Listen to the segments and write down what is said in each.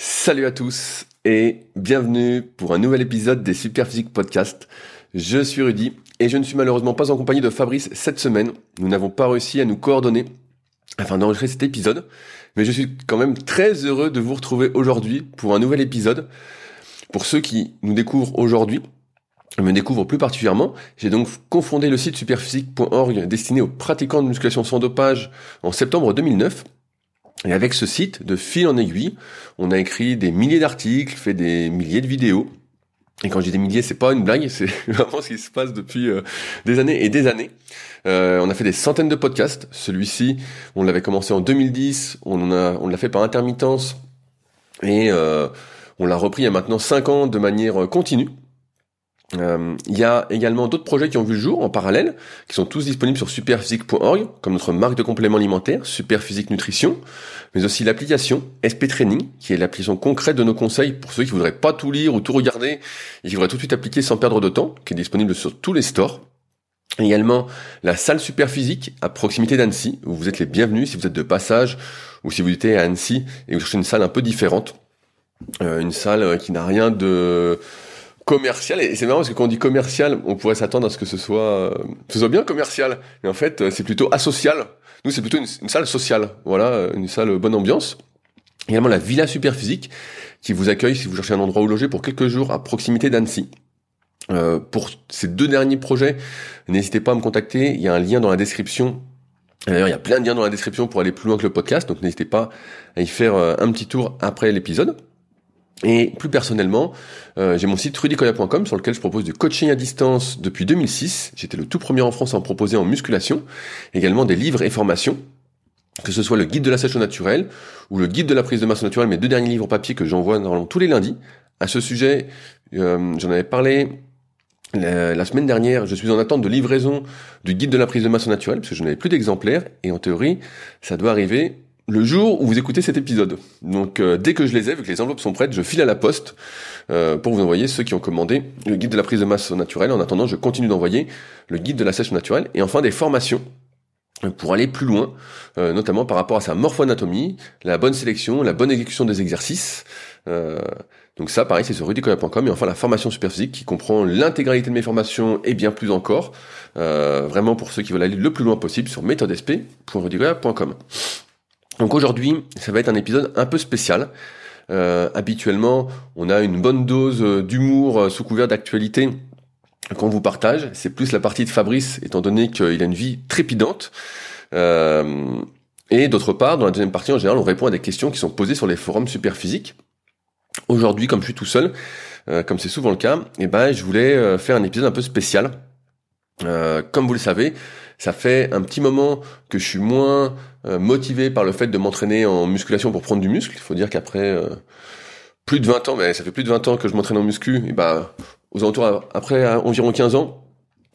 Salut à tous et bienvenue pour un nouvel épisode des Superphysique Podcast. Je suis Rudy et je ne suis malheureusement pas en compagnie de Fabrice cette semaine. Nous n'avons pas réussi à nous coordonner afin d'enregistrer cet épisode, mais je suis quand même très heureux de vous retrouver aujourd'hui pour un nouvel épisode. Pour ceux qui nous découvrent aujourd'hui, me découvrent plus particulièrement, j'ai donc confondé le site superphysique.org destiné aux pratiquants de musculation sans dopage en septembre 2009 et avec ce site, de fil en aiguille, on a écrit des milliers d'articles, fait des milliers de vidéos. Et quand je dis des milliers, c'est pas une blague, c'est vraiment ce qui se passe depuis euh, des années et des années. Euh, on a fait des centaines de podcasts. Celui-ci, on l'avait commencé en 2010, on on l'a fait par intermittence et euh, on l'a repris il y a maintenant 5 ans de manière continue. Euh, il y a également d'autres projets qui ont vu le jour en parallèle, qui sont tous disponibles sur superphysique.org, comme notre marque de compléments alimentaires, Superphysique Nutrition, mais aussi l'application SP Training, qui est l'application concrète de nos conseils pour ceux qui voudraient pas tout lire ou tout regarder, et qui voudraient tout de suite appliquer sans perdre de temps, qui est disponible sur tous les stores. également la salle Superphysique à proximité d'Annecy, où vous êtes les bienvenus si vous êtes de passage, ou si vous êtes à Annecy et vous cherchez une salle un peu différente. Euh, une salle qui n'a rien de commercial. Et c'est marrant parce que quand on dit commercial on pourrait s'attendre à ce que ce soit euh, ce soit bien commercial. Mais en fait euh, c'est plutôt asocial. Nous c'est plutôt une, salle sociale. Voilà euh, une salle bonne ambiance. Également la Villa Superphysique qui vous accueille si vous cherchez un endroit où loger pour quelques jours à proximité d'Annecy. Euh, pour ces deux derniers projets n'hésitez pas à me contacter. Il y a un lien dans la description. D'ailleurs, il y a plein de liens dans la description pour aller plus loin que le podcast, donc n'hésitez pas à y faire un petit tour après l'épisode. Et plus personnellement, euh, j'ai mon site rudicoya.com sur lequel je propose du coaching à distance depuis 2006. J'étais le tout premier en France à en proposer en musculation. Également des livres et formations, que ce soit le guide de la sèche naturelle ou le guide de la prise de masse naturelle, mes deux derniers livres papier que j'envoie normalement tous les lundis. À ce sujet, euh, j'en avais parlé la, la, semaine dernière. Je suis en attente de livraison du guide de la prise de masse naturelle parce que je n'avais plus d'exemplaires. Et en théorie, ça doit arriver le jour où vous écoutez cet épisode. Donc euh, dès que je les ai, vu que les enveloppes sont prêtes, je file à la poste euh, pour vous envoyer ceux qui ont commandé le guide de la prise de masse naturelle. En attendant, je continue d'envoyer le guide de la sèche naturelle et enfin des formations euh, pour aller plus loin, notamment par rapport à sa morphoanatomie, la bonne sélection, la bonne exécution des exercices. donc ça, pareil, c'est sur rudicoya.com. Et enfin, la formation superphysique qui comprend l'intégralité de mes formations et bien plus encore. vraiment pour ceux qui veulent aller le plus loin possible sur méthodesp.rudicoya.com. Donc aujourd'hui, ça va être un épisode un peu spécial. Euh, habituellement, on a une bonne dose euh, d'humour euh, sous couvert d'actualité qu'on vous partage. C'est plus la partie de Fabrice, étant donné qu'il a une vie trépidante. et d'autre part, dans la deuxième partie, en général, on répond à des questions qui sont posées sur les forums super physiques. Aujourd'hui, comme je suis tout seul, comme c'est souvent le cas, eh ben, je voulais faire un épisode un peu spécial. comme vous le savez, ça fait un petit moment que je suis moins euh, motivé par le fait de m'entraîner en musculation pour prendre du muscle. Il faut dire qu'après euh, plus de 20 ans, mais ça fait plus de 20 ans que je m'entraîne en muscu, et bah aux alentours après environ 15 ans,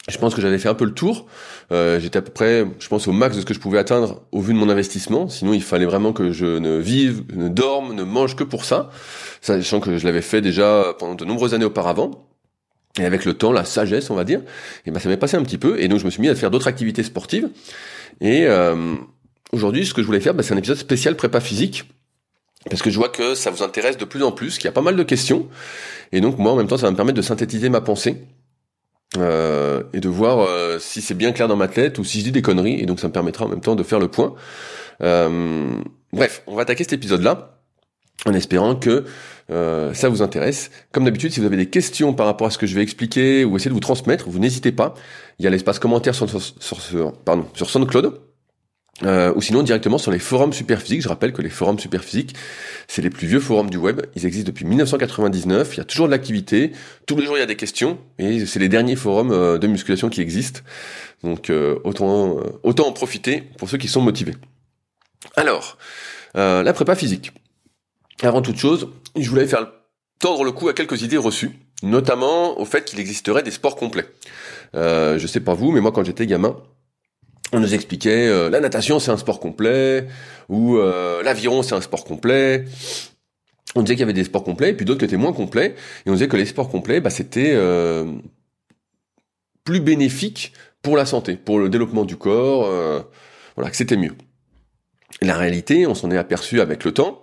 je pense que j'avais fait un peu le tour. Euh, J'étais à peu près, je pense, au max de ce que je pouvais atteindre au vu de mon investissement. Sinon, il fallait vraiment que je ne vive, ne dorme, ne mange que pour ça. Sachant que je l'avais fait déjà pendant de nombreuses années auparavant. Et avec le temps, la sagesse, on va dire, et ben ça m'est passé un petit peu. Et donc je me suis mis à faire d'autres activités sportives. Et euh, aujourd'hui, ce que je voulais faire, ben, c'est un épisode spécial prépa physique. Parce que je vois que ça vous intéresse de plus en plus, qu'il y a pas mal de questions. Et donc moi, en même temps, ça va me permettre de synthétiser ma pensée. Euh, et de voir euh, si c'est bien clair dans ma tête ou si je dis des conneries. Et donc ça me permettra en même temps de faire le point. Euh, bref, on va attaquer cet épisode-là en espérant que euh, ça vous intéresse. Comme d'habitude, si vous avez des questions par rapport à ce que je vais expliquer ou essayer de vous transmettre, vous n'hésitez pas. Il y a l'espace commentaire sur, sur, pardon, sur SoundCloud. Euh, ou sinon directement sur les forums Superphysique. Je rappelle que les forums Superphysique, c'est les plus vieux forums du web. Ils existent depuis 1999. Il y a toujours de l'activité. Tous les jours, il y a des questions. Et c'est les derniers forums euh, de musculation qui existent. Donc autant, autant en profiter pour ceux qui sont motivés. Alors, la prépa physique. Avant toute chose, je voulais faire tordre le cou à quelques idées reçues, notamment au fait qu'il existerait des sports complets. Euh, je sais pas vous, mais moi quand j'étais gamin, on nous expliquait euh, la natation c'est un sport complet, ou euh, l'aviron c'est un sport complet. On disait qu'il y avait des sports complets, et puis d'autres qui étaient moins complets, et on disait que les sports complets, bah, c'était euh, plus bénéfique pour la santé, pour le développement du corps, voilà, que c'était mieux. La réalité, on s'en est aperçu avec le temps, Euh,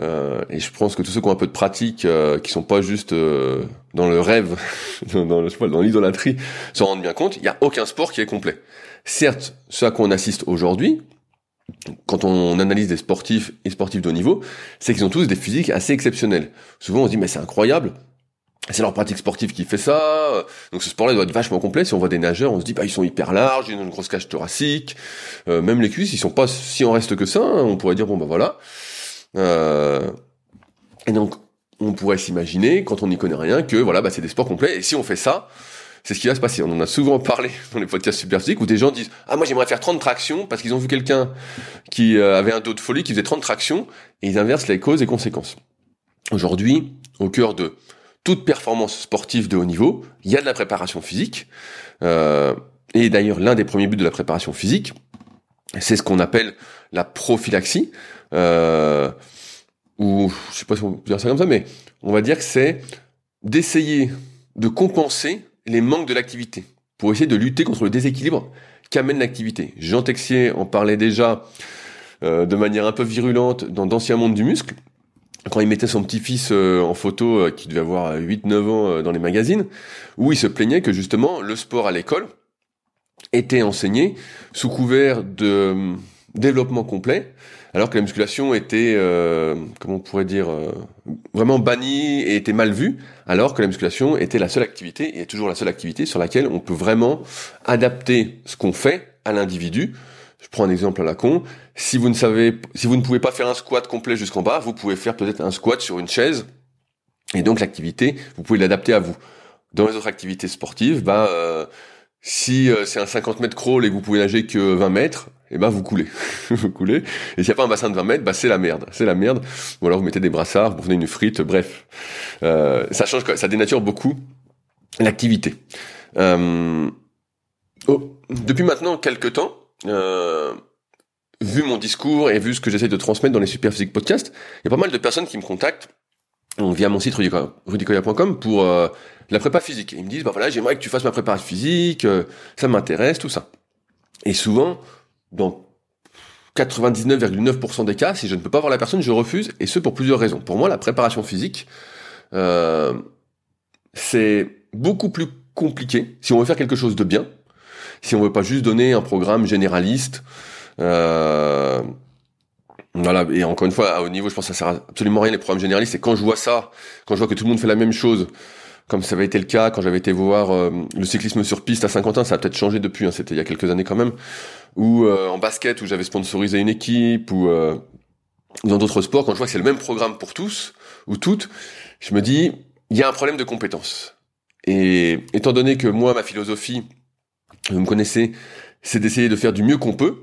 et je pense que tous ceux qui ont un peu de pratique, euh, qui sont pas juste euh, dans le rêve, dans, dans l'idolâtrie, se rendent bien compte, il n'y a aucun sport qui est complet. Certes, ce à quoi on assiste aujourd'hui, quand on analyse des sportifs et sportifs de haut niveau, c'est qu'ils ont tous des physiques assez exceptionnels. Souvent on se dit mais c'est incroyable, c'est leur pratique sportive qui fait ça. Donc ce sport-là doit être vachement complet. Si on voit des nageurs, on se dit bah ils sont hyper larges, ils ont une grosse cage thoracique. Euh, même les cuisses, ils sont pas si en reste que ça. Hein. On pourrait dire bon bah voilà. Euh, et donc on pourrait s'imaginer quand on n'y connaît rien que voilà bah c'est des sports complets. Et si on fait ça, c'est ce qui va se passer. On en a souvent parlé dans les podcasts super physiques où des gens disent ah moi j'aimerais faire 30 tractions parce qu'ils ont vu quelqu'un qui euh, avait un dos de folie qui faisait 30 tractions et ils inversent les causes et conséquences. Aujourd'hui, au cœur de toute performance sportive de haut niveau, il y a de la préparation physique. Euh, et d'ailleurs, l'un des premiers buts de la préparation physique, c'est ce qu'on appelle la prophylaxie. Euh, ou je sais pas si on peut dire ça comme ça, mais on va dire que c'est d'essayer de compenser les manques de l'activité pour essayer de lutter contre le déséquilibre qu'amène l'activité. Jean Texier en parlait déjà euh, de manière un peu virulente dans d'anciens mondes du muscle quand il mettait son petit-fils euh, en photo, qui devait avoir 8-9 ans dans les magazines, où il se plaignait que justement le sport à l'école était enseigné sous couvert de développement complet, alors que la musculation était, comment on pourrait dire, vraiment bannie et était mal vue, alors que la musculation était la seule activité, et est toujours la seule activité sur laquelle on peut vraiment adapter ce qu'on fait à l'individu, je prends un exemple à la con. Si vous ne savez, si vous ne pouvez pas faire un squat complet jusqu'en bas, vous pouvez faire peut-être un squat sur une chaise. Et donc l'activité, vous pouvez l'adapter à vous. Dans les autres activités sportives, bah, euh, si euh, c'est un 50 mètres crawl et que vous pouvez nager que 20 mètres, eh ben vous coulez, vous coulez. Et s'il n'y a pas un bassin de 20 mètres, bah c'est la merde, c'est la merde. Ou alors vous mettez des brassards, vous prenez une frite, bref, euh, ça change, ça dénature beaucoup l'activité. Euh, oh, depuis maintenant quelques temps, vu mon discours et vu ce que j'essaie de transmettre dans les Superphysique Podcasts, il y a pas mal de personnes qui me contactent via mon site rudicoya.com pour euh, la prépa physique. ils me disent, bah voilà, j'aimerais que tu fasses ma prépa physique, euh, ça m'intéresse, tout ça. Et souvent, dans 99,9% des cas, si je ne peux pas voir la personne, je refuse, et ce pour plusieurs raisons. Pour moi, la préparation physique, c'est beaucoup plus compliqué si on veut faire quelque chose de bien, si on veut pas juste donner un programme généraliste. Euh, voilà, et encore une fois, à haut niveau, je pense que ça sert absolument rien les programmes généralistes. Et quand je vois ça, quand je vois que tout le monde fait la même chose, comme ça avait été le cas quand j'avais été voir euh, le cyclisme sur piste à Saint-Quentin, ça a peut-être changé depuis, hein, c'était il y a quelques années quand même, ou euh, en basket où j'avais sponsorisé une équipe, ou dans d'autres sports, quand je vois que c'est le même programme pour tous, ou toutes, je me dis, il y a un problème de compétence. Et étant donné que moi, ma philosophie, vous me connaissez, c'est d'essayer de faire du mieux qu'on peut.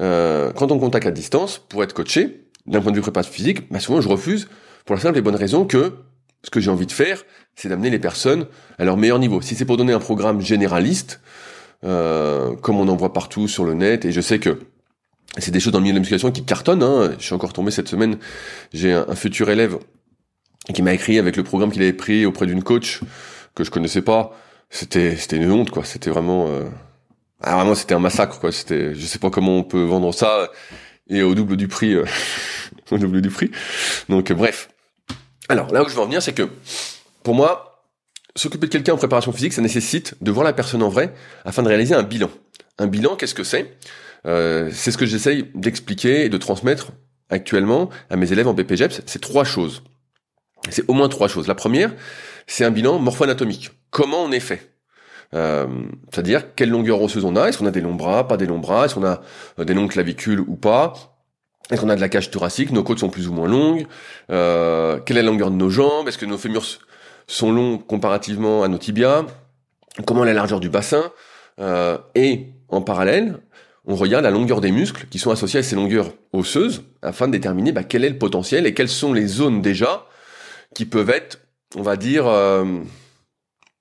Euh, quand on contacte à distance, pour être coaché, d'un point de vue prépa physique, bah souvent je refuse pour la simple et bonne raison que ce que j'ai envie de faire, c'est d'amener les personnes à leur meilleur niveau. Si c'est pour donner un programme généraliste, euh, comme on en voit partout sur le net, et je sais que c'est des choses dans le milieu de la musculation qui cartonnent. Hein. Je suis encore tombé cette semaine. J'ai un, futur élève qui m'a écrit avec le programme qu'il avait pris auprès d'une coach que je connaissais pas c'était c'était une honte quoi c'était vraiment euh... ah, vraiment c'était un massacre quoi. C'était je sais pas comment on peut vendre ça. Et au double du prix euh, au double du prix. Donc euh, bref. Alors là où je veux en venir c'est que pour moi s'occuper de quelqu'un en préparation physique ça nécessite de voir la personne en vrai afin de réaliser un bilan. Un bilan qu'est-ce que c'est? Euh, c'est ce que j'essaye d'expliquer et de transmettre actuellement à mes élèves en BPGEPS c'est trois choses. C'est au moins trois choses. La première c'est un bilan morpho-anatomique. Comment on est fait? Euh, c'est-à-dire quelle longueur osseuse on a, est-ce qu'on a des longs bras, pas des longs bras, est-ce qu'on a euh, des longues clavicules ou pas, est-ce qu'on a de la cage thoracique, nos côtes sont plus ou moins longues, euh, quelle est la longueur de nos jambes, est-ce que nos fémurs sont longs comparativement à nos tibias, comment la largeur du bassin, et en parallèle, on regarde la longueur des muscles qui sont associés à ces longueurs osseuses afin de déterminer bah, quel est le potentiel et quelles sont les zones déjà qui peuvent être, on va dire,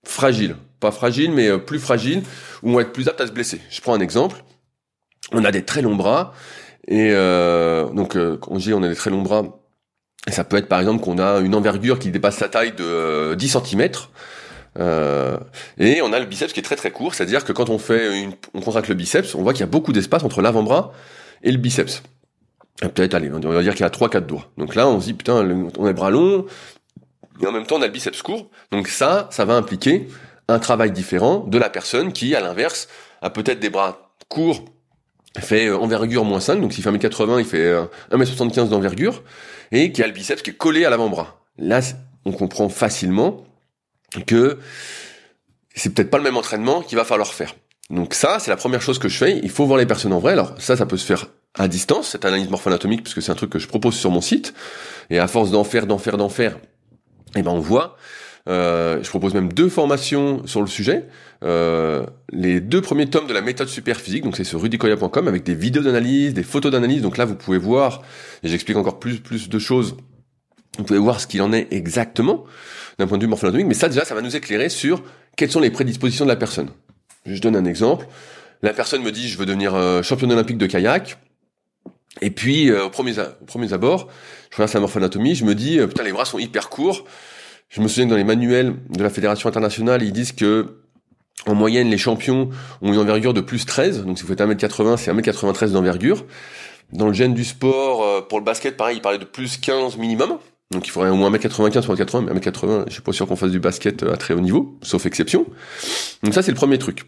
fragile. Pas fragile, mais euh, plus fragile, où on être plus apte à se blesser. Je prends un exemple. On a des très longs bras, et euh, donc euh, quand on dit on a des très longs bras, ça peut être par exemple qu'on a une envergure qui dépasse sa taille de 10 cm, et on a le biceps qui est très très court, c'est-à-dire que quand on fait une, on contracte le biceps, on voit qu'il y a beaucoup d'espace entre l'avant-bras et le biceps. peut-être, allez, on va dire qu'il y a 3-4 doigts. Donc là, on se dit, putain, on a le bras long, et en même temps, on a le biceps court. Donc ça, ça va impliquer un travail différent de la personne qui, à l'inverse, a peut-être des bras courts, fait euh, envergure moins 5, donc s'il fait 1m80, il fait 1m75 euh, d'envergure, et qui a le biceps qui est collé à l'avant-bras. Là, on comprend facilement que c'est peut-être pas le même entraînement qu'il va falloir faire. Donc ça, c'est la première chose que je fais. Il faut voir les personnes en vrai. Alors ça, ça peut se faire à distance, cette analyse morpho-anatomique, puisque c'est un truc que je propose sur mon site. Et à force d'en faire, d'en faire, d'en faire, eh ben on voit. Euh, je propose même deux formations sur le sujet. Euh, les deux premiers tomes de la méthode super physique, donc c'est sur rudicoya.com avec des vidéos d'analyse, des photos d'analyse. Donc là, vous pouvez voir, et j'explique encore plus plus de choses. Vous pouvez voir ce qu'il en est exactement d'un point de vue morpho-anatomique. Mais ça, déjà, ça va nous éclairer sur quelles sont les prédispositions de la personne. Je donne un exemple. La personne me dit, je veux devenir euh, championne olympique de kayak. Et puis, euh, au, premier, au premier abord, je regarde sa morphoanatomie, je me dis, euh, putain, les bras sont hyper courts. Je me souviens que dans les manuels de la Fédération internationale, ils disent que en moyenne, les champions ont une envergure de plus 13. Donc si vous faites 1m80, c'est 1m93 d'envergure. Dans le gène du sport, pour le basket, pareil, il parlait de plus 15 minimum. Donc il faudrait au moins 1m95 pour 80, mais 1m80, je suis pas sûr qu'on fasse du basket à très haut niveau, sauf exception. Donc ça, c'est le premier truc.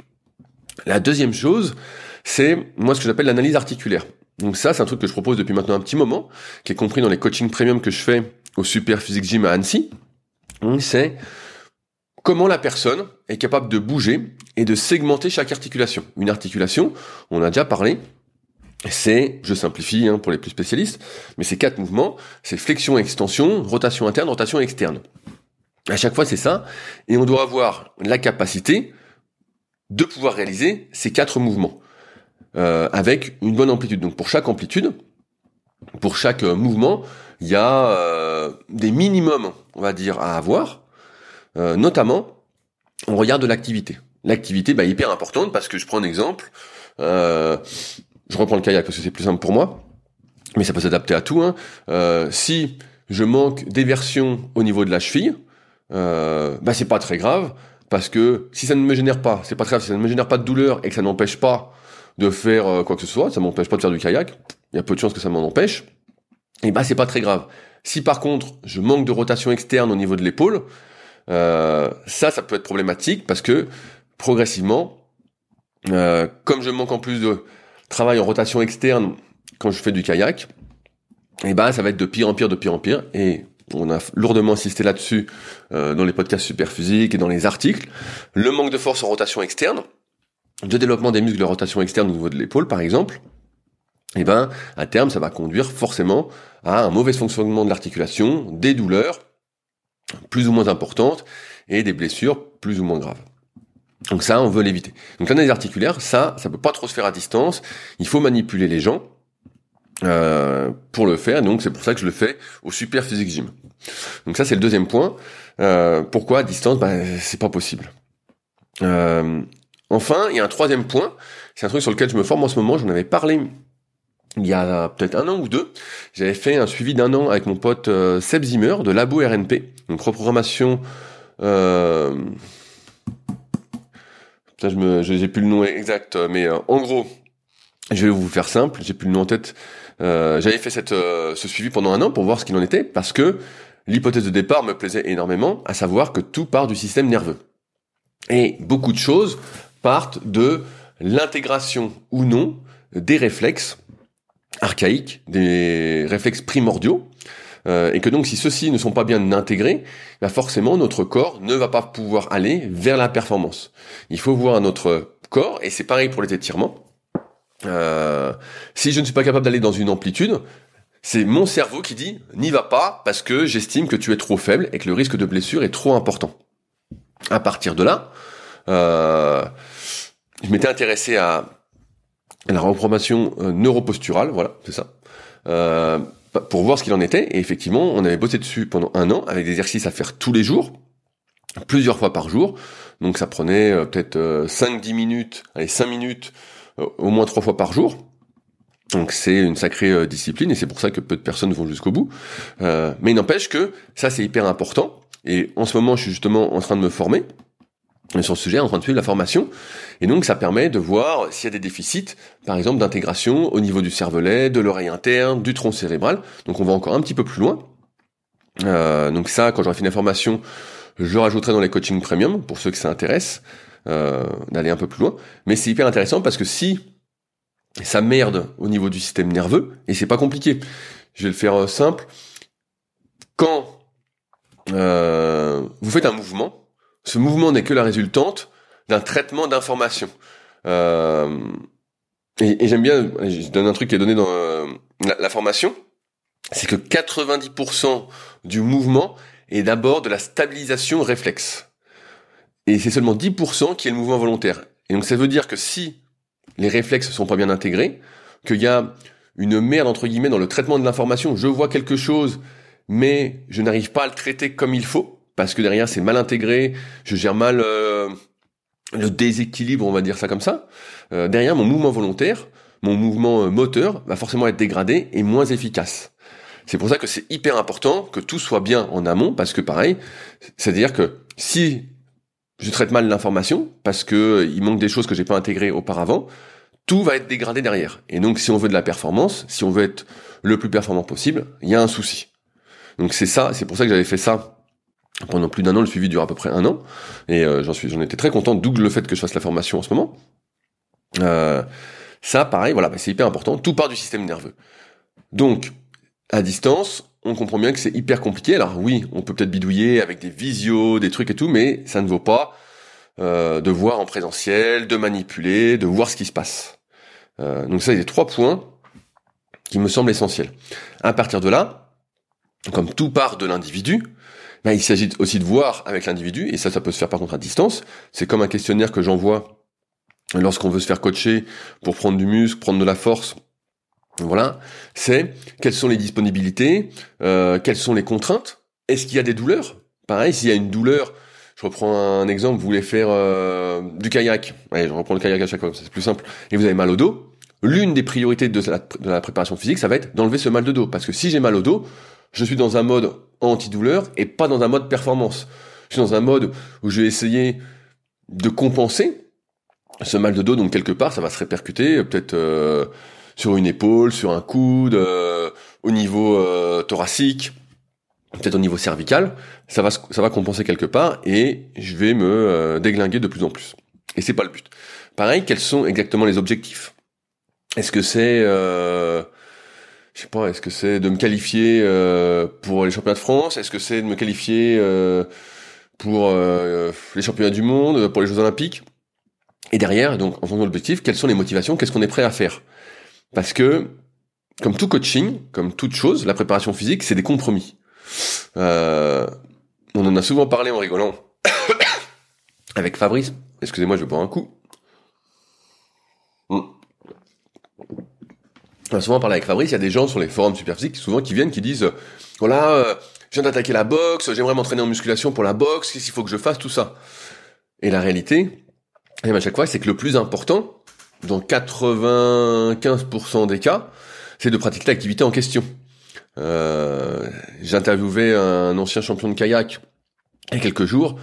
La deuxième chose, c'est moi ce que j'appelle l'analyse articulaire. Donc ça, c'est un truc que je propose depuis maintenant un petit moment, qui est compris dans les coachings premium que je fais au Super Physique Gym à Annecy. C'est comment la personne est capable de bouger et de segmenter chaque articulation. Une articulation, on a déjà parlé, c'est, je simplifie hein, pour les plus spécialistes, mais c'est quatre mouvements, c'est flexion, extension, rotation interne, rotation externe. À chaque fois, c'est ça, et on doit avoir la capacité de pouvoir réaliser ces quatre mouvements euh, avec une bonne amplitude. Donc pour chaque amplitude, pour chaque euh, mouvement, il y a euh, des minimums, on va dire, à avoir. notamment, on regarde l'activité. L'activité, bah, hyper importante parce que je prends un exemple. je reprends le kayak parce que c'est plus simple pour moi, mais ça peut s'adapter à tout. Hein. si je manque d'éversion au niveau de la cheville, bah c'est pas très grave parce que si ça ne me génère pas, c'est pas très grave, si ça ne me génère pas de douleur et que ça n'empêche pas de faire euh, quoi que ce soit, ça m'empêche pas de faire du kayak, il y a peu de chances que ça m'en empêche, et bah c'est pas très grave. Si par contre je manque de rotation externe au niveau de l'épaule, euh, ça ça peut être problématique parce que progressivement, euh, comme je manque en plus de travail en rotation externe quand je fais du kayak, et bah ça va être de pire en pire, de pire en pire, et on a lourdement insisté là-dessus euh, dans les podcasts super physiques et dans les articles. Le manque de force en rotation externe, de développement des muscles de rotation externe au niveau de l'épaule, par exemple, eh ben, à terme, ça va conduire forcément à un mauvais fonctionnement de l'articulation, des douleurs plus ou moins importantes et des blessures plus ou moins graves. Donc ça, on veut l'éviter. Donc l'analyse articulaire, ça, ça peut pas trop se faire à distance. Il faut manipuler les gens euh, pour le faire. Donc c'est pour ça que je le fais au Super Physique Gym. Donc ça, c'est le deuxième point. Euh, pourquoi à distance? Ben, C'est pas possible. Euh, Enfin, il y a un troisième point, c'est un truc sur lequel je me forme en ce moment, j'en avais parlé il y a peut-être un an ou deux, j'avais fait un suivi d'un an avec mon pote euh, Seb Zimmer de Labo RNP, donc reprogrammation. Euh... je me, j'ai plus le nom exact, mais euh, en gros, je vais vous faire simple, j'ai plus le nom en tête. Euh, j'avais fait cette, euh, ce suivi pendant un an pour voir ce qu'il en était, parce que l'hypothèse de départ me plaisait énormément, à savoir que tout part du système nerveux. Et beaucoup de choses partent de l'intégration ou non des réflexes archaïques, des réflexes primordiaux, euh, et que donc si ceux-ci ne sont pas bien intégrés, bah forcément notre corps ne va pas pouvoir aller vers la performance. Il faut voir notre corps, et c'est pareil pour les étirements. Euh, si je ne suis pas capable d'aller dans une amplitude, c'est mon cerveau qui dit n'y va pas parce que j'estime que tu es trop faible et que le risque de blessure est trop important. À partir de là, euh, je m'étais intéressé à la reprogrammation euh, neuroposturale, voilà, c'est ça, euh, pour voir ce qu'il en était. Et effectivement, on avait bossé dessus pendant un an avec des exercices à faire tous les jours, plusieurs fois par jour. Donc ça prenait euh, peut-être 5-10 minutes, allez 5 minutes, au moins trois fois par jour. Donc c'est une sacrée discipline et c'est pour ça que peu de personnes vont jusqu'au bout. mais il n'empêche que ça c'est hyper important. Et en ce moment, je suis justement en train de me former sur le sujet en train de suivre la formation. Et donc ça permet de voir s'il y a des déficits, par exemple d'intégration au niveau du cervelet, de l'oreille interne, du tronc cérébral. Donc on va encore un petit peu plus loin. Euh, donc ça, quand j'aurai fini la formation, je rajouterai dans les coachings premium pour ceux que ça intéresse euh, d'aller un peu plus loin. Mais c'est hyper intéressant parce que si ça merde au niveau du système nerveux, et c'est pas compliqué, je vais le faire euh, simple. Quand vous faites un mouvement, ce mouvement n'est que la résultante d'un traitement d'information. Euh, et, j'aime bien, je donne un truc qui est donné dans euh, la, formation, c'est que 90% du mouvement est d'abord de la stabilisation réflexe. Et c'est seulement 10% qui est le mouvement volontaire. Et donc ça veut dire que si les réflexes sont pas bien intégrés, qu'il y a une merde entre guillemets dans le traitement de l'information, je vois quelque chose, mais je n'arrive pas à le traiter comme il faut, parce que derrière c'est mal intégré, je gère mal euh, le déséquilibre, on va dire ça comme ça. Euh, derrière mon mouvement volontaire, mon mouvement euh, moteur va forcément être dégradé et moins efficace. C'est pour ça que c'est hyper important que tout soit bien en amont, parce que pareil, c'est-à-dire que si je traite mal l'information, parce que il manque des choses que j'ai pas intégrées auparavant, tout va être dégradé derrière. Et donc si on veut de la performance, si on veut être le plus performant possible, il y a un souci. Donc c'est ça, c'est pour ça que j'avais fait ça pendant plus d'un an, le suivi dure à peu près un an, et euh, j'en suis, j'en étais très content, d'où le fait que je fasse la formation en ce moment. Euh, ça, pareil, voilà, bah, c'est hyper important. Tout part du système nerveux. Donc, à distance, on comprend bien que c'est hyper compliqué. Alors oui, on peut peut-être bidouiller avec des visios, des trucs et tout, mais ça ne vaut pas euh, de voir en présentiel, de manipuler, de voir ce qui se passe. Euh, donc ça, il y a trois points qui me semblent essentiels. À partir de là, comme tout part de l'individu, il s'agit aussi de voir avec l'individu, et ça, ça peut se faire par contre à distance. C'est comme un questionnaire que j'envoie lorsqu'on veut se faire coacher pour prendre du muscle, prendre de la force. Voilà, c'est quelles sont les disponibilités, euh, quelles sont les contraintes. Est-ce qu'il y a des douleurs? Pareil, s'il y a une douleur, je reprends un exemple, vous voulez faire euh, du kayak. Allez, je reprends le kayak à chaque fois, c'est plus simple. Et vous avez mal au dos. L'une des priorités de la préparation physique, ça va être d'enlever ce mal de dos. Parce que si j'ai mal au dos, je suis dans un mode antidouleur et pas dans un mode performance. Je suis dans un mode où je vais essayer de compenser ce mal de dos, donc quelque part, ça va se répercuter peut-être euh, sur une épaule, sur un coude, euh, au niveau euh, thoracique, peut-être au niveau cervical. Ça va, ça va compenser quelque part et je vais me déglinguer de plus en plus. Et c'est pas le but. Pareil, quels sont exactement les objectifs? Est-ce que c'est je sais pas, est-ce que c'est de me qualifier euh, pour les championnats de France? Est-ce que c'est de me qualifier euh, pour euh, les championnats du monde, pour les Jeux Olympiques? Et derrière, donc en fonction de l'objectif, quelles sont les motivations? Qu'est-ce qu'on est prêt à faire? Parce que, comme tout coaching, comme toute chose, la préparation physique, c'est des compromis. on en a souvent parlé en rigolant avec Fabrice. Excusez-moi, je vais boire un coup. On a souvent parlé avec Fabrice, il y a des gens sur les forums Superphysique souvent qui viennent qui disent voilà, euh, je viens d'attaquer la boxe, j'aimerais m'entraîner en musculation pour la boxe, qu'est-ce qu'il faut que je fasse, tout ça. Et la réalité, et à chaque fois, c'est que le plus important, dans 95% des cas, c'est de pratiquer l'activité en question. Euh, J'interviewais un ancien champion de kayak il y a quelques jours,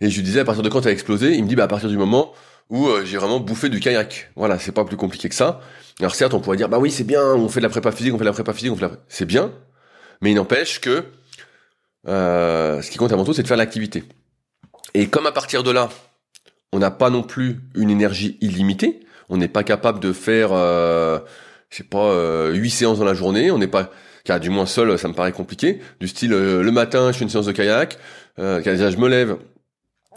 et je lui disais à partir de quand tu as explosé, il me dit bah à partir du moment où euh, j'ai vraiment bouffé du kayak. Voilà, c'est pas plus compliqué que ça. Alors certes, on pourrait dire bah oui, c'est bien, on fait de la prépa physique, on fait de la prépa physique, on fait la... c'est bien, mais il n'empêche que euh, ce qui compte avant tout, c'est de faire l'activité. Et comme à partir de là, on n'a pas non plus une énergie illimitée, on n'est pas capable de faire, euh, je sais pas, euh, 8 séances dans la journée, on n'est pas, car du moins seul, ça me paraît compliqué. Du style, euh, le matin, je fais une séance de kayak, euh, je me lève,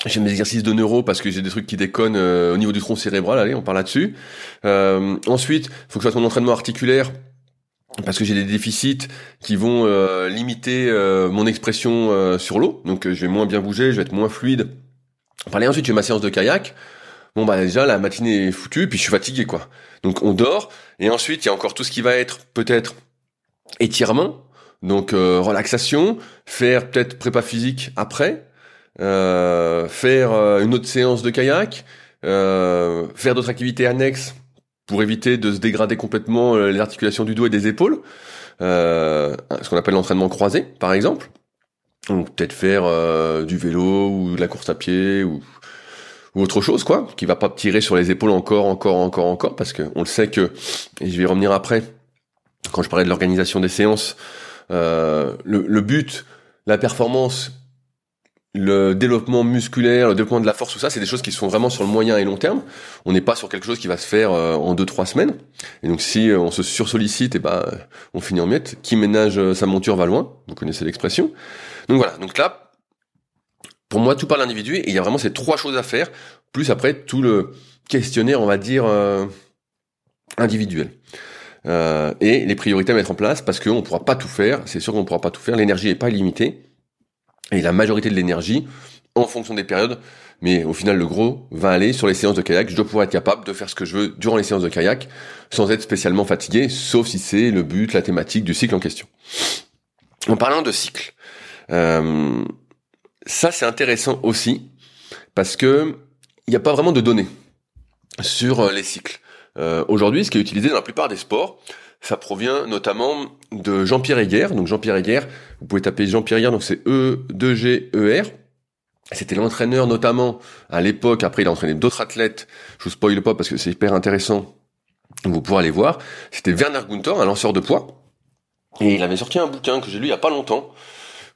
j'ai mes exercices de neuro parce que j'ai des trucs qui déconnent euh, au niveau du tronc cérébral. Allez, on parle là-dessus. Euh, ensuite, faut que je fasse mon entraînement articulaire parce que j'ai des déficits qui vont euh, limiter euh, mon expression sur l'eau. Donc, je vais moins bien bouger, je vais être moins fluide. Parler ensuite, j'ai ma séance de kayak. Bon bah déjà la matinée est foutue, puis je suis fatigué quoi. Donc on dort et ensuite il y a encore tout ce qui va être peut-être étirement, donc relaxation, faire peut-être prépa physique après. Euh, faire euh, une autre séance de kayak, euh, faire d'autres activités annexes pour éviter de se dégrader complètement les articulations du dos et des épaules, ce qu'on appelle l'entraînement croisé, par exemple. Donc peut-être faire du vélo ou de la course à pied ou ou autre chose, quoi, qui va pas tirer sur les épaules encore, encore, encore, encore, parce que on le sait que, et je vais y revenir après, quand je parlais de l'organisation des séances, euh, le, le but, la performance, le développement musculaire, le développement de la force, tout ça, c'est des choses qui sont vraiment sur le moyen et long terme. On n'est pas sur quelque chose qui va se faire euh, en deux trois semaines. Et donc si euh, on se sursollicite, eh ben on finit en miettes. Qui ménage euh, sa monture va loin. Vous connaissez l'expression. Donc voilà. Donc là, pour moi, tout par l'individu. Il y a vraiment ces trois choses à faire. Plus après tout le questionnaire, on va dire individuel. et les priorités à mettre en place parce qu'on ne pourra pas tout faire. C'est sûr qu'on ne pourra pas tout faire. L'énergie n'est pas illimitée et la majorité de l'énergie en fonction des périodes. Mais au final, le gros va aller sur les séances de kayak. Je dois pouvoir être capable de faire ce que je veux durant les séances de kayak sans être spécialement fatigué, sauf si c'est le but, la thématique du cycle en question. En parlant de cycle, euh, ça c'est intéressant aussi parce que il n'y a pas vraiment de données sur euh, les cycles. Euh, Aujourd'hui, ce qui est utilisé dans la plupart des sports, ça provient notamment de Jean-Pierre Heger. Donc Jean-Pierre Heger, vous pouvez taper Jean-Pierre Heger, donc c'est E-2-G-E-R. C'était l'entraîneur notamment à l'époque, après il a entraîné d'autres athlètes, je vous spoil pas parce que c'est hyper intéressant, vous pourrez aller voir. C'était Werner Gunther, un lanceur de poids, et il avait sorti un bouquin que j'ai lu il y a pas longtemps.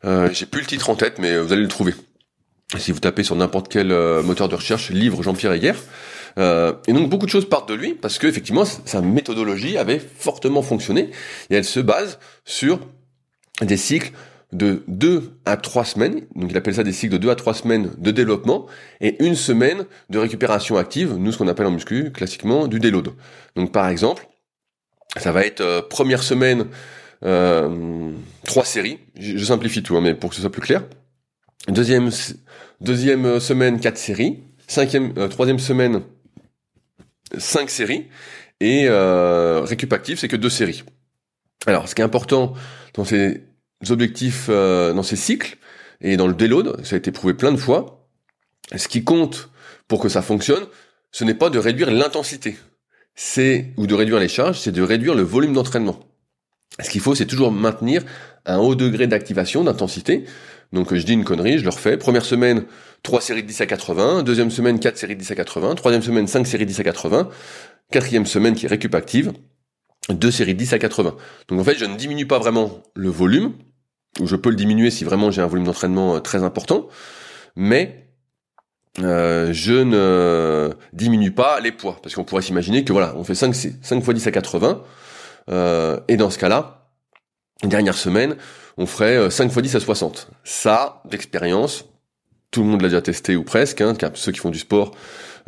Euh, j'ai plus le titre en tête, mais vous allez le trouver. Si vous tapez sur n'importe quel euh, moteur de recherche, livre Jean-Pierre Heger, euh, et donc beaucoup de choses partent de lui parce que effectivement sa méthodologie avait fortement fonctionné et elle se base sur des cycles de 2 à 3 semaines, donc il appelle ça des cycles de 2 à 3 semaines de développement et une semaine de récupération active, nous ce qu'on appelle en muscu classiquement du déload. Donc par exemple, ça va être euh, première semaine euh, 3 séries, je, simplifie tout hein, mais pour que ce soit plus clair. Deuxième deuxième semaine 4 séries, cinquième euh, troisième semaine 5 séries et euh, c'est que deux séries. Alors ce qui est important dans ces objectifs, euh, dans ces cycles et dans le déload, ça a été prouvé plein de fois, ce qui compte pour que ça fonctionne, ce n'est pas de réduire l'intensité, c'est ou de réduire les charges, c'est de réduire le volume d'entraînement. Ce qu'il faut, c'est toujours maintenir un haut degré d'activation, d'intensité. Donc je dis une connerie, je le refais. Première semaine, 3 séries de 10 à 80. Deuxième semaine, 4 séries de 10 à 80. Troisième semaine, 5 séries de 10 à 80. Quatrième semaine qui est récup active, 2 séries de 10 à 80. Donc en fait, je ne diminue pas vraiment le volume, ou je peux le diminuer si vraiment j'ai un volume d'entraînement euh, très important, mais euh, je ne diminue pas les poids. Parce qu'on pourrait s'imaginer que voilà, on fait 5, 5 fois 10 à 80, euh, et dans ce cas-là, dernière semaine, on ferait 5 fois 10 à 60. Ça, d'expérience, tout le monde l'a déjà testé ou presque, hein, ceux qui font du sport,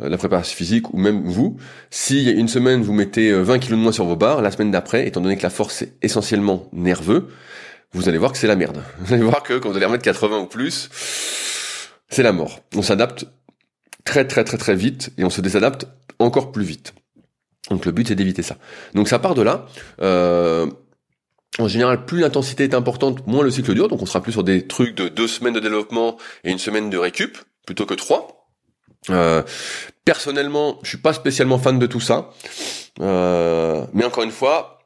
euh, la préparation physique ou même vous. Si une semaine vous mettez 20 euh, kg de moins sur vos barres, la semaine d'après, étant donné que la force est essentiellement nerveux, vous allez voir que c'est la merde. Vous allez voir que quand vous allez remettre 80 ou plus, c'est la mort. On s'adapte très très très très vite et on se désadapte encore plus vite. Donc le but c'est d'éviter ça. Donc ça part de là. Euh, en général, plus l'intensité est importante, moins le cycle dure. Donc on sera plus sur des trucs de deux semaines de développement et une semaine de récup, plutôt que trois. Euh, personnellement, je suis pas spécialement fan de tout ça. Euh, mais encore une fois,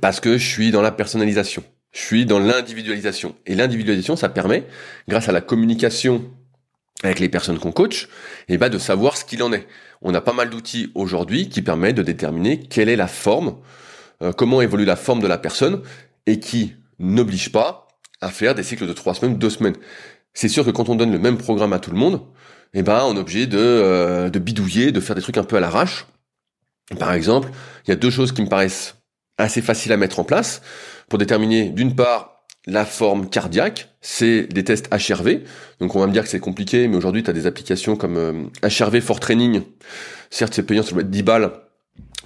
parce que je suis dans la personnalisation. Je suis dans l'individualisation. Et l'individualisation, ça permet, grâce à la communication avec les personnes qu'on coach, eh ben de savoir ce qu'il en est. On a pas mal d'outils aujourd'hui qui permettent de déterminer quelle est la forme euh, comment évolue la forme de la personne et qui n'oblige pas à faire des cycles de trois semaines, deux semaines. C'est sûr que quand on donne le même programme à tout le monde, eh ben on est obligé de, euh, de bidouiller, de faire des trucs un peu à l'arrache. Par exemple, il y a deux choses qui me paraissent assez faciles à mettre en place pour déterminer d'une part la forme cardiaque, c'est des tests HRV. Donc on va me dire que c'est compliqué, mais aujourd'hui tu as des applications comme euh, HRV for Training. Certes c'est payant, ça doit être 10 balles,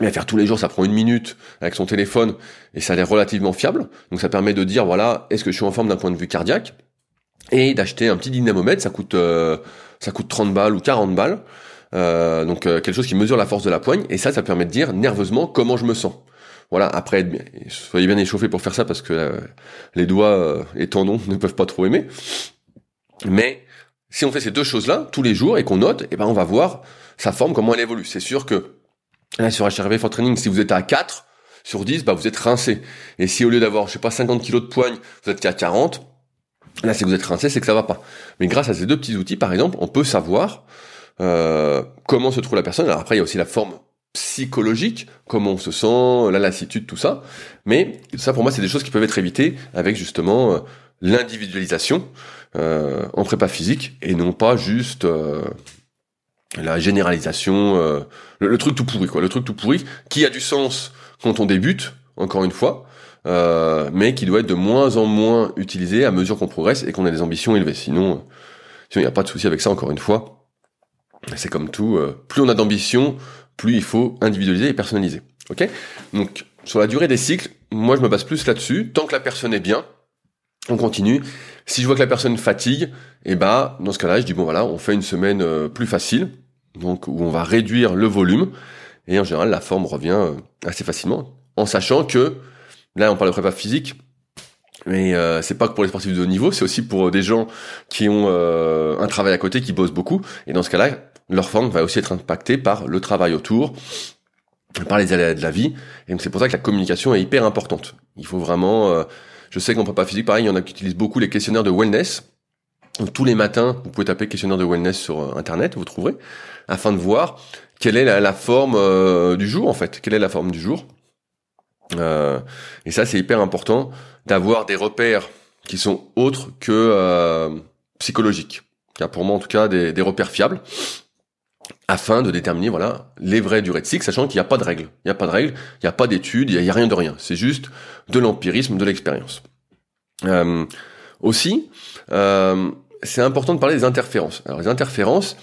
mais à faire tous les jours, ça prend une minute avec son téléphone et ça a l'air relativement fiable. Donc ça permet de dire voilà, est-ce que je suis en forme d'un point de vue cardiaque? Et d'acheter un petit dynamomètre, ça coûte euh, ça coûte 30 balles ou 40 balles. Euh, donc euh, quelque chose qui mesure la force de la poigne et ça ça permet de dire nerveusement comment je me sens. Voilà, après soyez bien échauffés pour faire ça parce que les doigts et tendons ne peuvent pas trop aimer. Mais si on fait ces deux choses-là tous les jours et qu'on note, eh ben on va voir sa forme comment elle évolue. C'est sûr que Là, sur HRV for Training, si vous êtes à 4 sur 10, bah, vous êtes rincé. Et si au lieu d'avoir, je sais pas, 50 kilos de poigne, vous êtes qu'à 40, là, si vous êtes rincé, c'est que ça va pas. Mais grâce à ces deux petits outils, par exemple, on peut savoir comment se trouve la personne. Alors après, il y a aussi la forme psychologique, comment on se sent, la lassitude, tout ça. Mais ça, pour moi, c'est des choses qui peuvent être évitées avec justement l'individualisation en prépa physique et non pas juste la généralisation, euh, le, truc tout pourri, quoi, le truc tout pourri, qui a du sens quand on débute, encore une fois, euh, mais qui doit être de moins en moins utilisé à mesure qu'on progresse et qu'on a des ambitions élevées. Sinon, il n'y a pas de souci avec ça, encore une fois. C'est comme tout, euh, plus on a d'ambition, plus il faut individualiser et personnaliser. Ok? Donc, sur la durée des cycles, moi je me base plus là-dessus. Tant que la personne est bien, on continue. Si je vois que la personne fatigue, et eh bah dans ce cas-là, je dis bon voilà, on fait une semaine plus facile, donc où on va réduire le volume, et en général la forme revient euh, assez facilement, en sachant que, là on parle de prépa physique, mais euh, c'est pas que pour les sportifs de haut niveau, c'est aussi pour euh, des gens qui ont euh, un travail à côté, qui bossent beaucoup, et dans ce cas-là, leur forme va aussi être impactée par le travail autour, par les aléas de la vie, et c'est pour ça que la communication est hyper importante. Il faut vraiment, je sais qu'en prépa physique, pareil, il y en a qui utilisent beaucoup les questionnaires de wellness, tous les matins, vous pouvez taper questionnaire de wellness sur internet, vous trouverez afin de voir quelle est la, forme euh, du jour en fait, quelle est la forme du jour. Euh, et ça c'est hyper important d'avoir des repères qui sont autres que euh, psychologiques. Il y a pour moi en tout cas des, repères fiables afin de déterminer voilà les vraies durées de cycle, sachant qu'il n'y a pas de règles. Il n'y a pas de règles, il n'y a pas d'études, il n'y a, rien de rien. C'est juste de l'empirisme, de l'expérience. aussi, c'est important de parler des interférences. Alors les interférences,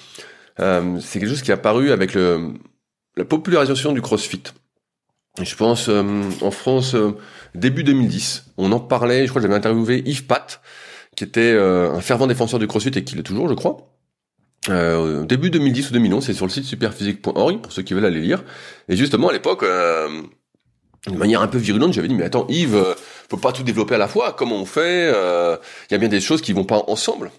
euh, c'est quelque chose qui est apparu avec le, la popularisation du CrossFit. Je pense euh, en France euh, début 2010, on en parlait. Je crois que j'avais interviewé Yves Pat, qui était un fervent défenseur du CrossFit et qui l'est toujours, je crois. début 2010 ou 2011, c'est sur le site superphysique.org pour ceux qui veulent aller lire. Et justement à l'époque, de manière un peu virulente, j'avais dit mais attends Yves, faut pas tout développer à la fois. Comment on fait? Il y a bien des choses qui vont pas ensemble.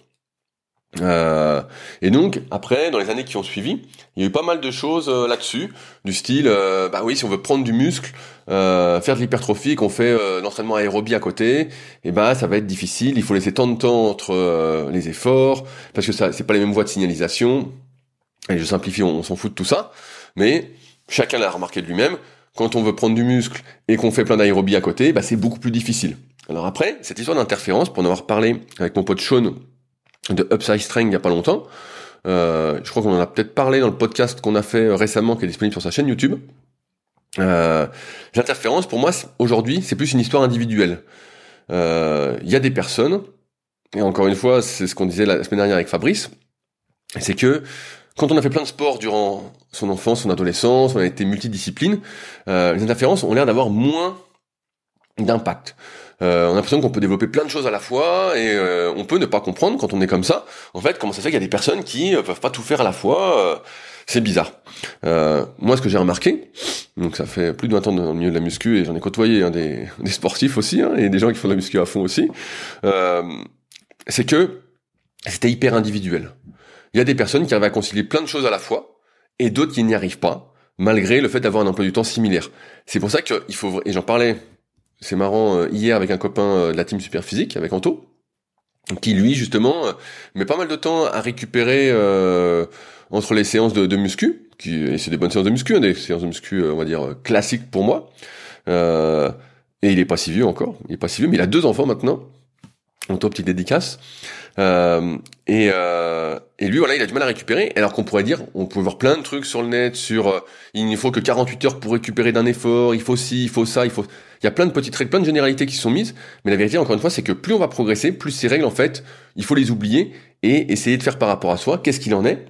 Euh, et donc après, dans les années qui ont suivi, il y a eu pas mal de choses euh, là-dessus, du style, euh, bah oui, si on veut prendre du muscle, faire de l'hypertrophie, qu'on fait l'entraînement aérobie à côté, et eh bah ça va être difficile. Il faut laisser tant de temps entre les efforts, parce que ça, c'est pas les mêmes voies de signalisation. Et je simplifie, on, s'en fout de tout ça, mais chacun l'a remarqué de lui-même. Quand on veut prendre du muscle et qu'on fait plein d'aérobie à côté, bah c'est beaucoup plus difficile. Alors après, cette histoire d'interférence, pour en avoir parlé avec mon pote Sean de Upside Strength il y a pas longtemps. Euh, je crois qu'on en a peut-être parlé dans le podcast qu'on a fait euh, récemment, qui est disponible sur sa chaîne YouTube. Euh, L'interférence, pour moi, aujourd'hui, c'est plus une histoire individuelle. Il y a des personnes, et encore une fois, c'est ce qu'on disait la semaine dernière avec Fabrice, c'est que quand on a fait plein de sports durant son enfance, son adolescence, on a été multidiscipline, les interférences ont l'air d'avoir moins d'impact. Euh, on a l'impression qu'on peut développer plein de choses à la fois et euh, on peut ne pas comprendre quand on est comme ça. En fait, comment ça fait qu'il y a des personnes qui euh, peuvent pas tout faire à la fois C'est bizarre. moi, ce que j'ai remarqué, donc ça fait plus de 20 ans dans le milieu de la muscu et j'en ai côtoyé hein, des, sportifs aussi hein, et des gens qui font de la muscu à fond aussi, c'est que c'était hyper individuel. Il y a des personnes qui arrivent à concilier plein de choses à la fois et d'autres qui n'y arrivent pas malgré le fait d'avoir un emploi du temps similaire. C'est pour ça qu'il faut, et j'en parlais c'est marrant, euh, hier avec un copain euh, de la team super physique, avec Anto, qui lui justement euh, met pas mal de temps à récupérer entre les séances de, de muscu, qui, et c'est des bonnes séances de muscu, hein, des séances de muscu, on va dire, classiques pour moi. et il est pas si vieux encore, il est pas si vieux, mais il a deux enfants maintenant. Anto, petite dédicace. Euh, et, euh, et lui, voilà, il a du mal à récupérer. Alors qu'on pourrait dire, on peut voir plein de trucs sur le net, sur euh, il ne faut que 48 heures pour récupérer d'un effort, il faut ci, il faut ça, il faut. Il y a plein de petites règles, plein de généralités qui sont mises. Mais la vérité, encore une fois, c'est que plus on va progresser, plus ces règles, en fait, il faut les oublier et essayer de faire par rapport à soi. Qu'est-ce qu'il en est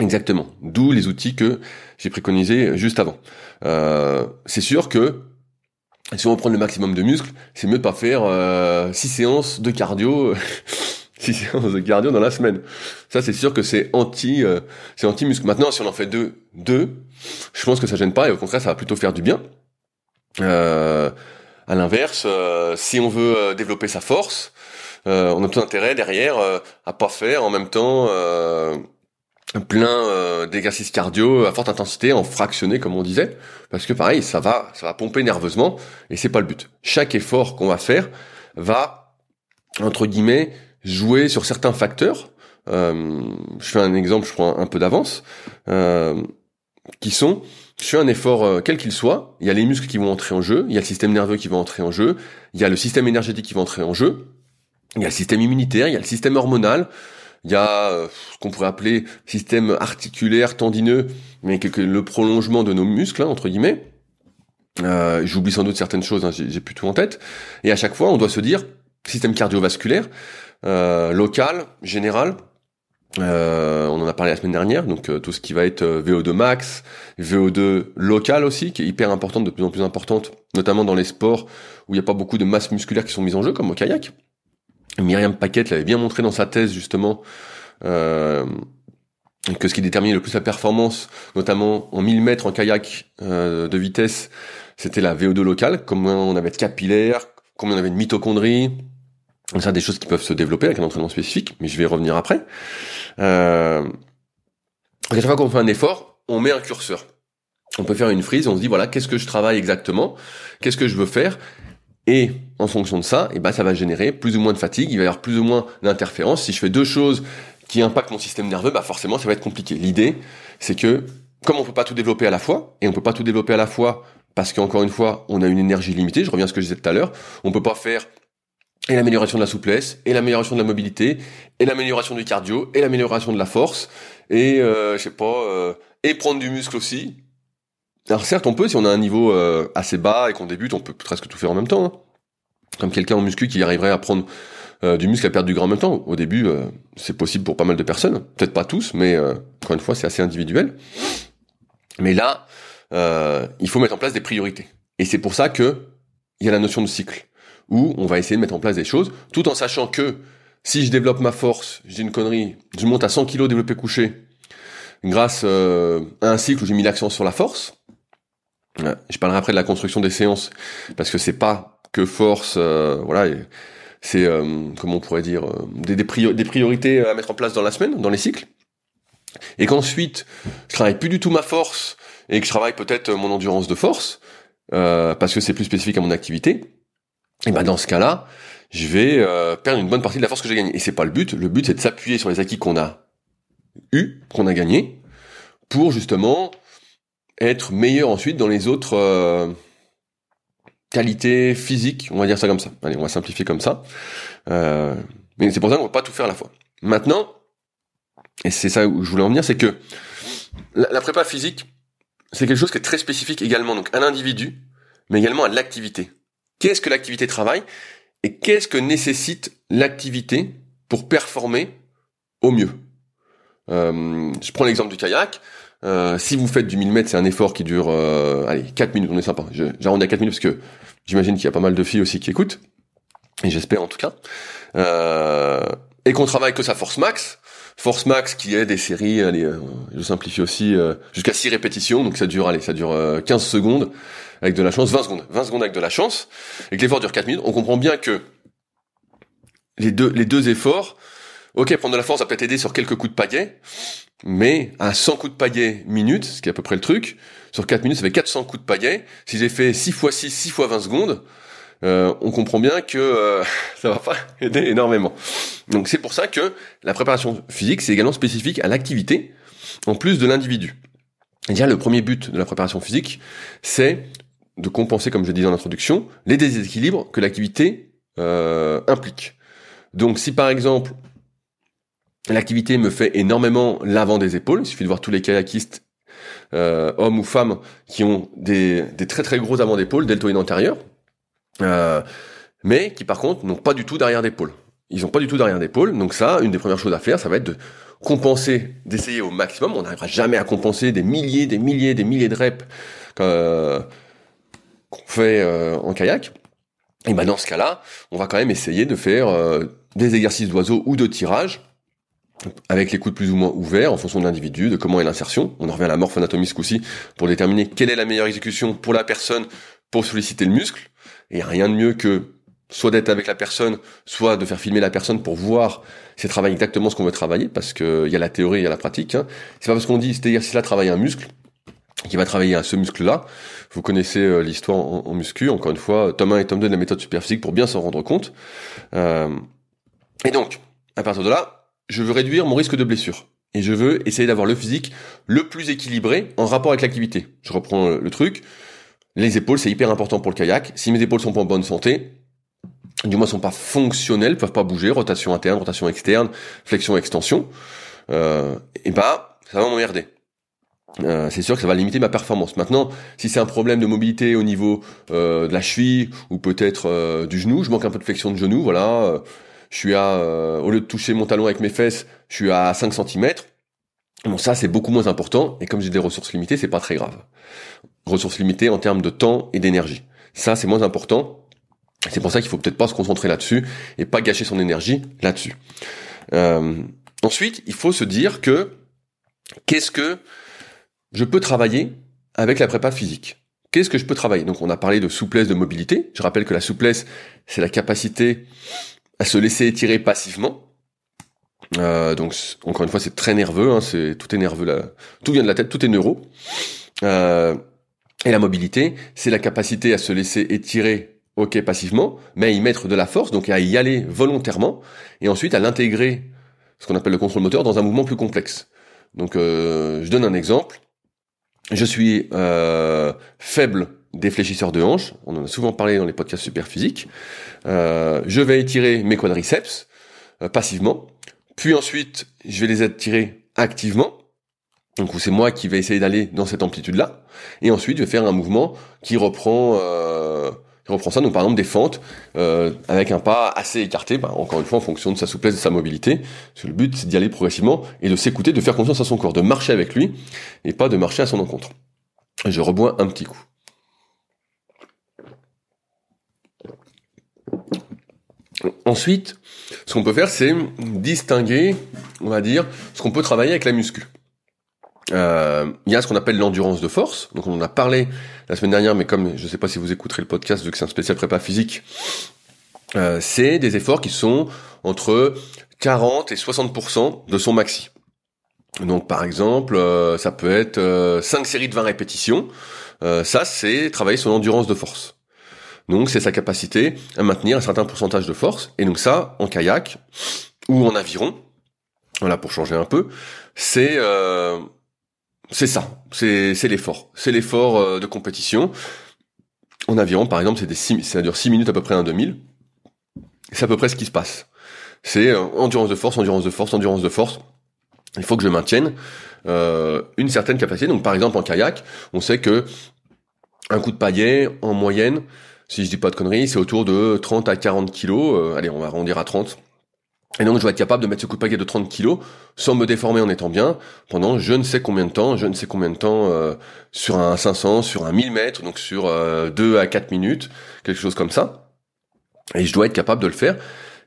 Exactement. D'où les outils que j'ai préconisés juste avant. Euh, c'est sûr que si on veut prendre le maximum de muscles, c'est mieux de pas faire euh, six séances de cardio. 6 séances de cardio dans la semaine. Ça, c'est sûr que c'est anti, euh, c'est anti muscle. Maintenant, si on en fait deux, deux, je pense que ça gêne pas et au contraire, ça va plutôt faire du bien. Euh, à l'inverse, euh, si on veut euh, développer sa force, on a tout intérêt derrière à pas faire en même temps plein d'exercices cardio à forte intensité en fractionné comme on disait, parce que pareil, ça va, ça va pomper nerveusement et c'est pas le but. Chaque effort qu'on va faire va entre guillemets jouer sur certains facteurs euh, je fais un exemple, je prends un peu d'avance, euh, qui sont, je fais un effort euh, quel qu'il soit, il y a les muscles qui vont entrer en jeu, il y a le système nerveux qui va entrer en jeu, il y a le système énergétique qui va entrer en jeu, il y a le système immunitaire, il y a le système hormonal, il y a ce qu'on pourrait appeler système articulaire, tendineux, mais le prolongement de nos muscles, hein, entre guillemets. Euh, J'oublie sans doute certaines choses, hein, j'ai plus tout en tête. Et à chaque fois, on doit se dire système cardiovasculaire, euh, local, général. Euh, on en a parlé la semaine dernière, donc euh, tout ce qui va être euh, VO2 max, VO2 local aussi, qui est hyper importante, de plus en plus importante, notamment dans les sports où il n'y a pas beaucoup de masse musculaire qui sont mises en jeu, comme au kayak. Myriam Paquette l'avait bien montré dans sa thèse justement. Euh, que ce qui déterminait le plus la performance, notamment en 1000 mètres en kayak de vitesse, c'était la VO2 locale, combien on avait de capillaires, combien on avait de mitochondries, ça, des choses qui peuvent se développer avec un entraînement spécifique, mais je vais revenir après. Euh, à chaque fois qu'on fait un effort, on met un curseur. On peut faire une frise, on se dit voilà, qu'est-ce que je travaille exactement, qu'est-ce que je veux faire, et en fonction de ça, et eh ben ça va générer plus ou moins de fatigue, il va y avoir plus ou moins d'interférences. Si je fais deux choses qui impactent mon système nerveux, bah forcément ça va être compliqué. L'idée, c'est que comme on peut pas tout développer à la fois, et on peut pas tout développer à la fois parce qu'encore une fois, on a une énergie limitée, je reviens à ce que je disais tout à l'heure, on peut pas faire et l'amélioration de la souplesse, et l'amélioration de la mobilité, et l'amélioration du cardio, et l'amélioration de la force, et euh, je sais pas, euh, et prendre du muscle aussi. Alors certes, on peut si on a un niveau euh, assez bas et qu'on débute, on peut presque tout faire en même temps. Hein. Comme quelqu'un en muscu qui arriverait à prendre euh, du muscle à perdre du gras en même temps. Au début, euh, c'est possible pour pas mal de personnes, peut-être pas tous, mais encore une fois, c'est assez individuel. Mais là, il faut mettre en place des priorités. Et c'est pour ça que il y a la notion de cycle où on va essayer de mettre en place des choses, tout en sachant que si je développe ma force, j'ai une connerie, je monte à 100 kg développé couché, grâce à un cycle où j'ai mis l'accent sur la force. Euh, je parlerai après de la construction des séances, parce que c'est pas que force, euh, voilà, c'est comment on pourrait dire des, des, priorités à mettre en place dans la semaine, dans les cycles. Et qu'ensuite, je travaille plus du tout ma force et que je travaille peut-être mon endurance de force, parce que c'est plus spécifique à mon activité et ben dans ce cas-là, je vais euh, perdre une bonne partie de la force que j'ai gagnée. Et c'est pas le but. Le but c'est de s'appuyer sur les acquis qu'on a eu, qu'on a gagné, pour justement être meilleur ensuite dans les autres euh, qualités physiques. On va dire ça comme ça. Allez, on va simplifier comme ça. Euh, mais c'est pour ça qu'on va pas tout faire à la fois. Maintenant, et c'est ça où je voulais en venir, c'est que la, prépa physique, c'est quelque chose qui est très spécifique également donc à l'individu, mais également à l'activité qu'est-ce que l'activité travail et qu'est-ce que nécessite l'activité pour performer au mieux? Euh, je prends l'exemple du kayak. Euh, si vous faites du 1000 mètres, c'est un effort qui dure, euh, allez, 4 minutes, on est sympa. J'arrondis à 4 minutes parce que j'imagine qu'il y a pas mal de filles aussi qui écoutent, et j'espère en tout cas. et qu'on travaille que sa force max, force max qui est des séries, allez, je simplifie aussi, jusqu'à 6 répétitions, donc ça dure, allez, ça dure 15 secondes avec de la chance, 20 secondes, 20 secondes avec de la chance, et que l'effort dure 4 minutes, on comprend bien que les deux, les deux efforts, ok, prendre de la force va peut-être aider sur quelques coups de pagaie, mais à 100 coups de pagaie minute, ce qui est à peu près le truc, sur 4 minutes, ça fait 400 coups de pagaie. Si j'ai fait 6 fois 6, 6 fois 20 secondes, euh, on comprend bien que euh, ça va pas aider énormément. Donc c'est pour ça que la préparation physique, c'est également spécifique à l'activité, en plus de l'individu. Déjà, le premier but de la préparation physique, c'est de compenser, comme je disais en introduction, les déséquilibres que l'activité euh, implique. Donc si par exemple l'activité me fait énormément l'avant des épaules, il suffit de voir tous les kayakistes, euh, hommes ou femmes, qui ont des, très très gros avant d'épaule, deltoïdes antérieurs, euh, mais qui par contre n'ont pas du tout d'arrière d'épaule. Ils n'ont pas du tout d'arrière d'épaule, donc ça, une des premières choses à faire, ça va être de compenser, d'essayer au maximum. On n'arrivera jamais à compenser des milliers, des milliers, des milliers de reps qu'on fait euh, en kayak, et ben dans ce cas-là, on va quand même essayer de faire euh, des exercices d'oiseau ou de tirage avec les coudes plus ou moins ouverts en fonction de l'individu, de comment est l'insertion. On en revient à la morphoanatomie ce coup-ci pour déterminer quelle est la meilleure exécution pour la personne pour solliciter le muscle. Et rien de mieux que soit d'être avec la personne, soit de faire filmer la personne pour voir si elle travaille exactement ce qu'on veut travailler, parce qu'il y a la théorie, il y a la pratique. Hein. C'est pas parce qu'on dit cet exercice-là travaille un muscle qui va travailler à ce muscle-là. Vous connaissez euh, l'histoire en, muscu, encore une fois, tome 1 et tome 2 de la méthode superphysique pour bien s'en rendre compte. Euh, et donc, à partir de là, je veux réduire mon risque de blessure. Et je veux essayer d'avoir le physique le plus équilibré en rapport avec l'activité. Je reprends le truc. Les épaules, c'est hyper important pour le kayak. Si mes épaules sont pas en bonne santé, du moins sont pas fonctionnelles, peuvent pas bouger, rotation interne, rotation externe, flexion, extension, euh, et bah ça va m'emmerder. Euh, c'est sûr que ça va limiter ma performance. Maintenant, si c'est un problème de mobilité au niveau euh, de la cheville ou peut-être euh, du genou, je manque un peu de flexion de genou, voilà, euh, je suis à, au lieu de toucher mon talon avec mes fesses, je suis à 5 cm. Bon, ça c'est beaucoup moins important et comme j'ai des ressources limitées, c'est pas très grave. Ressources limitées en termes de temps et d'énergie. Ça c'est moins important. C'est pour ça qu'il faut peut-être pas se concentrer là-dessus et pas gâcher son énergie là-dessus. ensuite, il faut se dire que qu'est-ce que je peux travailler avec la prépa physique? Qu'est-ce que je peux travailler? Donc on a parlé de souplesse, de mobilité. Je rappelle que la souplesse, c'est la capacité à se laisser étirer passivement. Euh, donc encore une fois, c'est très nerveux. Hein, c'est tout est nerveux là, tout vient de la tête, tout est neuro. Euh, et la mobilité, c'est la capacité à se laisser étirer, ok, passivement, mais à y mettre de la force, donc à y aller volontairement, et ensuite à l'intégrer, ce qu'on appelle le contrôle moteur, dans un mouvement plus complexe. Donc, euh, je donne un exemple je suis euh, faible défléchisseur de hanches, on en a souvent parlé dans les podcasts super physiques. Euh, je vais étirer mes quadriceps euh, passivement, puis ensuite je vais les étirer activement. Donc c'est moi qui vais essayer d'aller dans cette amplitude-là, et ensuite je vais faire un mouvement qui reprend euh, reprend ça, donc par exemple des fentes avec un pas assez écarté, bah, encore une fois en fonction de sa souplesse, de sa mobilité. Parce que le but c'est d'y aller progressivement et de s'écouter, de faire confiance à son corps, de marcher avec lui et pas de marcher à son encontre. Je rebois un petit coup. Ensuite, ce qu'on peut faire, c'est distinguer, on va dire, ce qu'on peut travailler avec la muscu. Euh, il y a ce qu'on appelle l'endurance de force. Donc on en a parlé la semaine dernière, mais comme je ne sais pas si vous écouterez le podcast vu que c'est un spécial prépa physique, euh, c'est des efforts qui sont entre 40 et 60% de son maxi. Donc par exemple, euh, ça peut être 5 séries de 20 répétitions. ça, c'est travailler son endurance de force. Donc c'est sa capacité à maintenir un certain pourcentage de force. Et donc ça, en kayak ou en aviron, voilà pour changer un peu, c'est c'est ça, c'est l'effort. C'est l'effort euh, de compétition. En aviron, par exemple, c'est des ça dure 6 minutes à peu près un 2000. C'est à peu près ce qui se passe. C'est euh, endurance de force, endurance de force, endurance de force. Il faut que je maintienne euh, une certaine capacité. Donc par exemple en kayak, on sait que un coup de paillet, en moyenne, si je dis pas de conneries, c'est autour de 30 à 40 kilos. allez, on va arrondir à 30 et donc je vais être capable de mettre ce coup de paquet de 30 kilos sans me déformer en étant bien pendant je ne sais combien de temps, je ne sais combien de temps euh, sur un 500, sur un 1000 mètres, donc sur euh, 2 à 4 minutes, quelque chose comme ça. Et je dois être capable de le faire.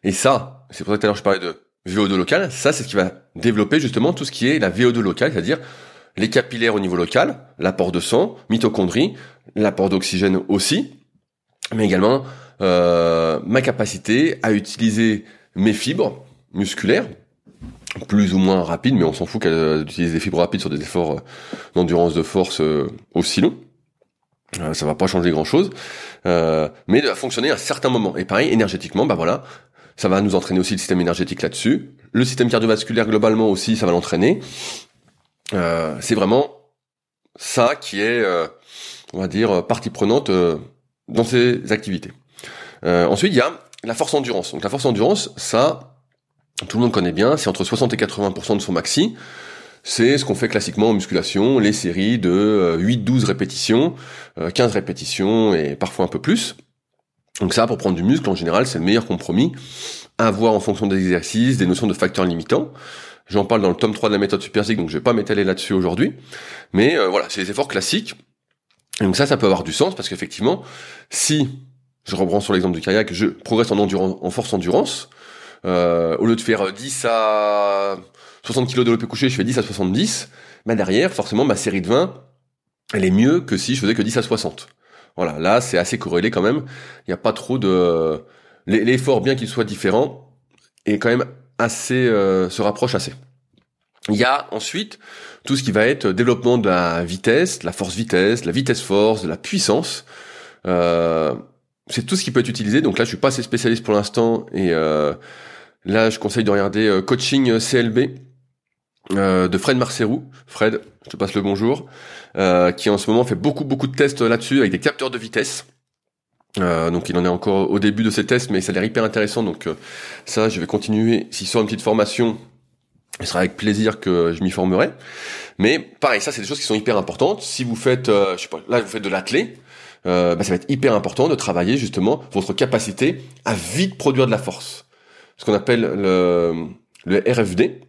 Et ça, c'est pour ça que tout à l'heure je parlais de VO2 local, ça c'est ce qui va développer justement tout ce qui est la VO2 locale, c'est-à-dire les capillaires au niveau local, l'apport de sang, mitochondrie, l'apport d'oxygène aussi, mais également euh, ma capacité à utiliser mes fibres musculaires, plus ou moins rapides, mais on s'en fout qu'elles utilisent des fibres rapides sur des efforts euh, d'endurance de force euh, aussi longs. Euh, ça va pas changer grand chose, mais de fonctionner à un certain moment. Et pareil, énergétiquement, bah voilà, ça va nous entraîner aussi le système énergétique là-dessus. Le système cardiovasculaire globalement aussi, ça va l'entraîner. c'est vraiment ça qui est, on va dire, partie prenante dans ces activités. ensuite, il y a la force endurance. Donc la force endurance, ça, tout le monde connaît bien, c'est entre 60 et 80% de son maxi. C'est ce qu'on fait classiquement en musculation, les séries de 8-12 euh, répétitions, 15 euh, répétitions et parfois un peu plus. Donc ça, pour prendre du muscle, en général, c'est le meilleur compromis à avoir en fonction des exercices, des notions de facteurs limitants. J'en parle dans le tome 3 de la méthode SuperZig, donc je vais pas m'étaler là-dessus aujourd'hui. Mais euh, voilà, c'est des efforts classiques. Donc ça, ça peut avoir du sens parce qu'effectivement, si je reprends sur l'exemple du kayak, je progresse en, endurance, en force endurance. Euh, au lieu de faire 10 à 60 kg de l'OP couché, je fais 10 à 70. Bah derrière, forcément, ma série de 20, elle est mieux que si je faisais que 10 à 60. Voilà, là, c'est assez corrélé quand même. Il n'y a pas trop de... L'effort, bien qu'il soit différent, est quand même assez... Euh, se rapproche assez. Il y a ensuite tout ce qui va être développement de la vitesse, de la force-vitesse, de la vitesse-force, de la puissance. Euh, c'est tout ce qui peut être utilisé. Donc là, je suis pas assez spécialiste pour l'instant et euh, Là, je conseille de regarder Coaching CLB de Fred Marcerou. Fred, je te passe le bonjour. qui en ce moment fait beaucoup beaucoup de tests là-dessus avec des capteurs de vitesse. Euh, donc il en est encore au début de ses tests, mais ça a l'air hyper intéressant. Donc euh, ça, je vais continuer. S'il sort une petite formation, ce sera avec plaisir que je m'y formerai. Mais pareil, ça c'est des choses qui sont hyper importantes. Si vous faites, euh, je sais pas, là vous faites de l'athlé, bah, ça va être hyper important de travailler justement votre capacité à vite produire de la force. Ce qu'on appelle le, le RFD.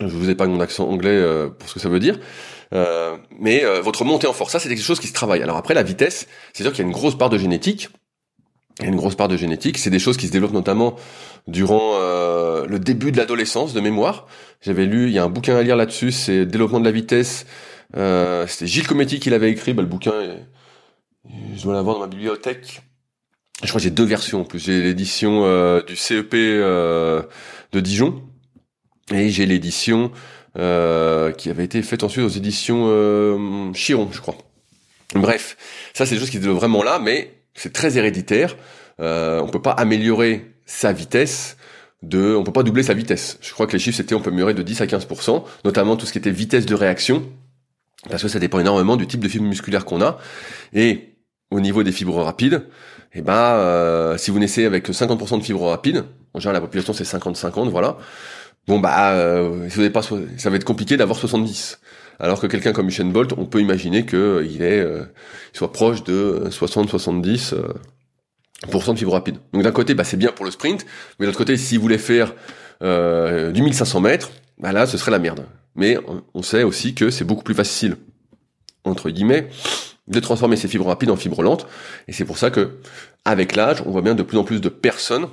Je vous ai pas mon accent anglais pour ce que ça veut dire. Euh, mais euh, votre montée en force, ça c'est quelque chose qui se travaille. Alors après la vitesse, c'est sûr qu'il y a une grosse part de génétique. Il y a une grosse part de génétique. C'est des choses qui se développent notamment durant euh, le début de l'adolescence, de mémoire. J'avais lu, il y a un bouquin à lire là-dessus, c'est Développement de la vitesse. Euh, C'était Gilles Cometti qui l'avait écrit. Bah, le bouquin, je dois l'avoir dans ma bibliothèque. Je crois que j'ai deux versions en plus. J'ai l'édition du CEP de Dijon et j'ai l'édition euh, qui avait été faite ensuite aux éditions euh, Chiron, je crois. Bref, ça c'est des choses qui étaient vraiment là, mais c'est très héréditaire. Euh, on peut pas améliorer sa vitesse de, on peut pas doubler sa vitesse. Je crois que les chiffres c'était on peut améliorer de 10 à 15%, notamment tout ce qui était vitesse de réaction, parce que ça dépend énormément du type de fibre musculaire qu'on a. Et au niveau des fibres rapides, eh ben, euh, si vous naissez avec 50% de fibres rapides, en général la population c'est 50-50, voilà, Bon bah, euh, pas, ça va être compliqué d'avoir 70. Alors que quelqu'un comme Usain Bolt, on peut imaginer qu'il est, euh, soit proche de 60-70 euh, de fibres rapides. Donc d'un côté, bah, c'est bien pour le sprint, mais de l'autre côté, s'il voulait faire du 1500 mètres, bah là, ce serait la merde. Mais on sait aussi que c'est beaucoup plus facile, entre guillemets, de transformer ces fibres rapides en fibres lentes. Et c'est pour ça que, avec l'âge, on voit bien de plus en plus de personnes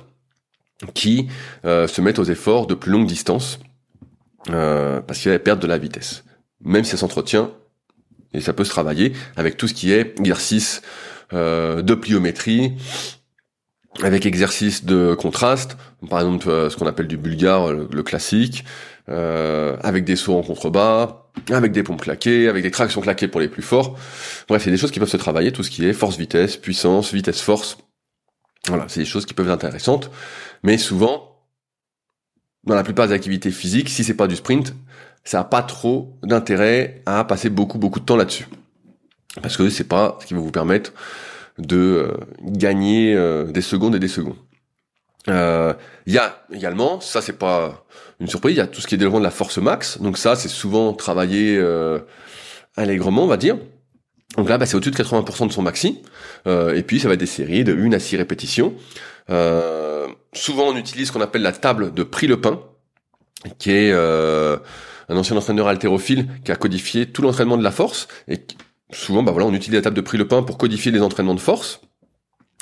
qui euh, se mettent aux efforts de plus longue distance euh, parce la perte de la vitesse. Même si ça s'entretient, et ça peut se travailler avec tout ce qui est exercice euh, de pliométrie, avec exercice de contraste, par exemple ce qu'on appelle du bulgare, le, classique, avec des sauts en contrebas, avec des pompes claquées, avec des tractions claquées pour les plus forts. Bref, c'est des choses qui peuvent se travailler, tout ce qui est force-vitesse, puissance, vitesse-force. Voilà, c'est des choses qui peuvent être intéressantes, mais souvent, dans la plupart des activités physiques, si c'est pas du sprint, ça n'a pas trop d'intérêt à passer beaucoup beaucoup de temps là-dessus, parce que c'est pas ce qui va vous permettre de euh, gagner euh, des secondes et des secondes. Euh, il y a également, ça c'est pas une surprise, il y a tout ce qui est développement de la force max, donc ça c'est souvent travaillé allègrement, on va dire. Donc là, bah, c'est au-dessus de 80% de son maxi. Euh, et puis, ça va être des séries de 1 à 6 répétitions. Euh, souvent, on utilise ce qu'on appelle la table de prix le pain, qui est euh, un ancien entraîneur haltérophile qui a codifié tout l'entraînement de la force. Et souvent, bah on utilise la table de prix le pain pour codifier les entraînements de force.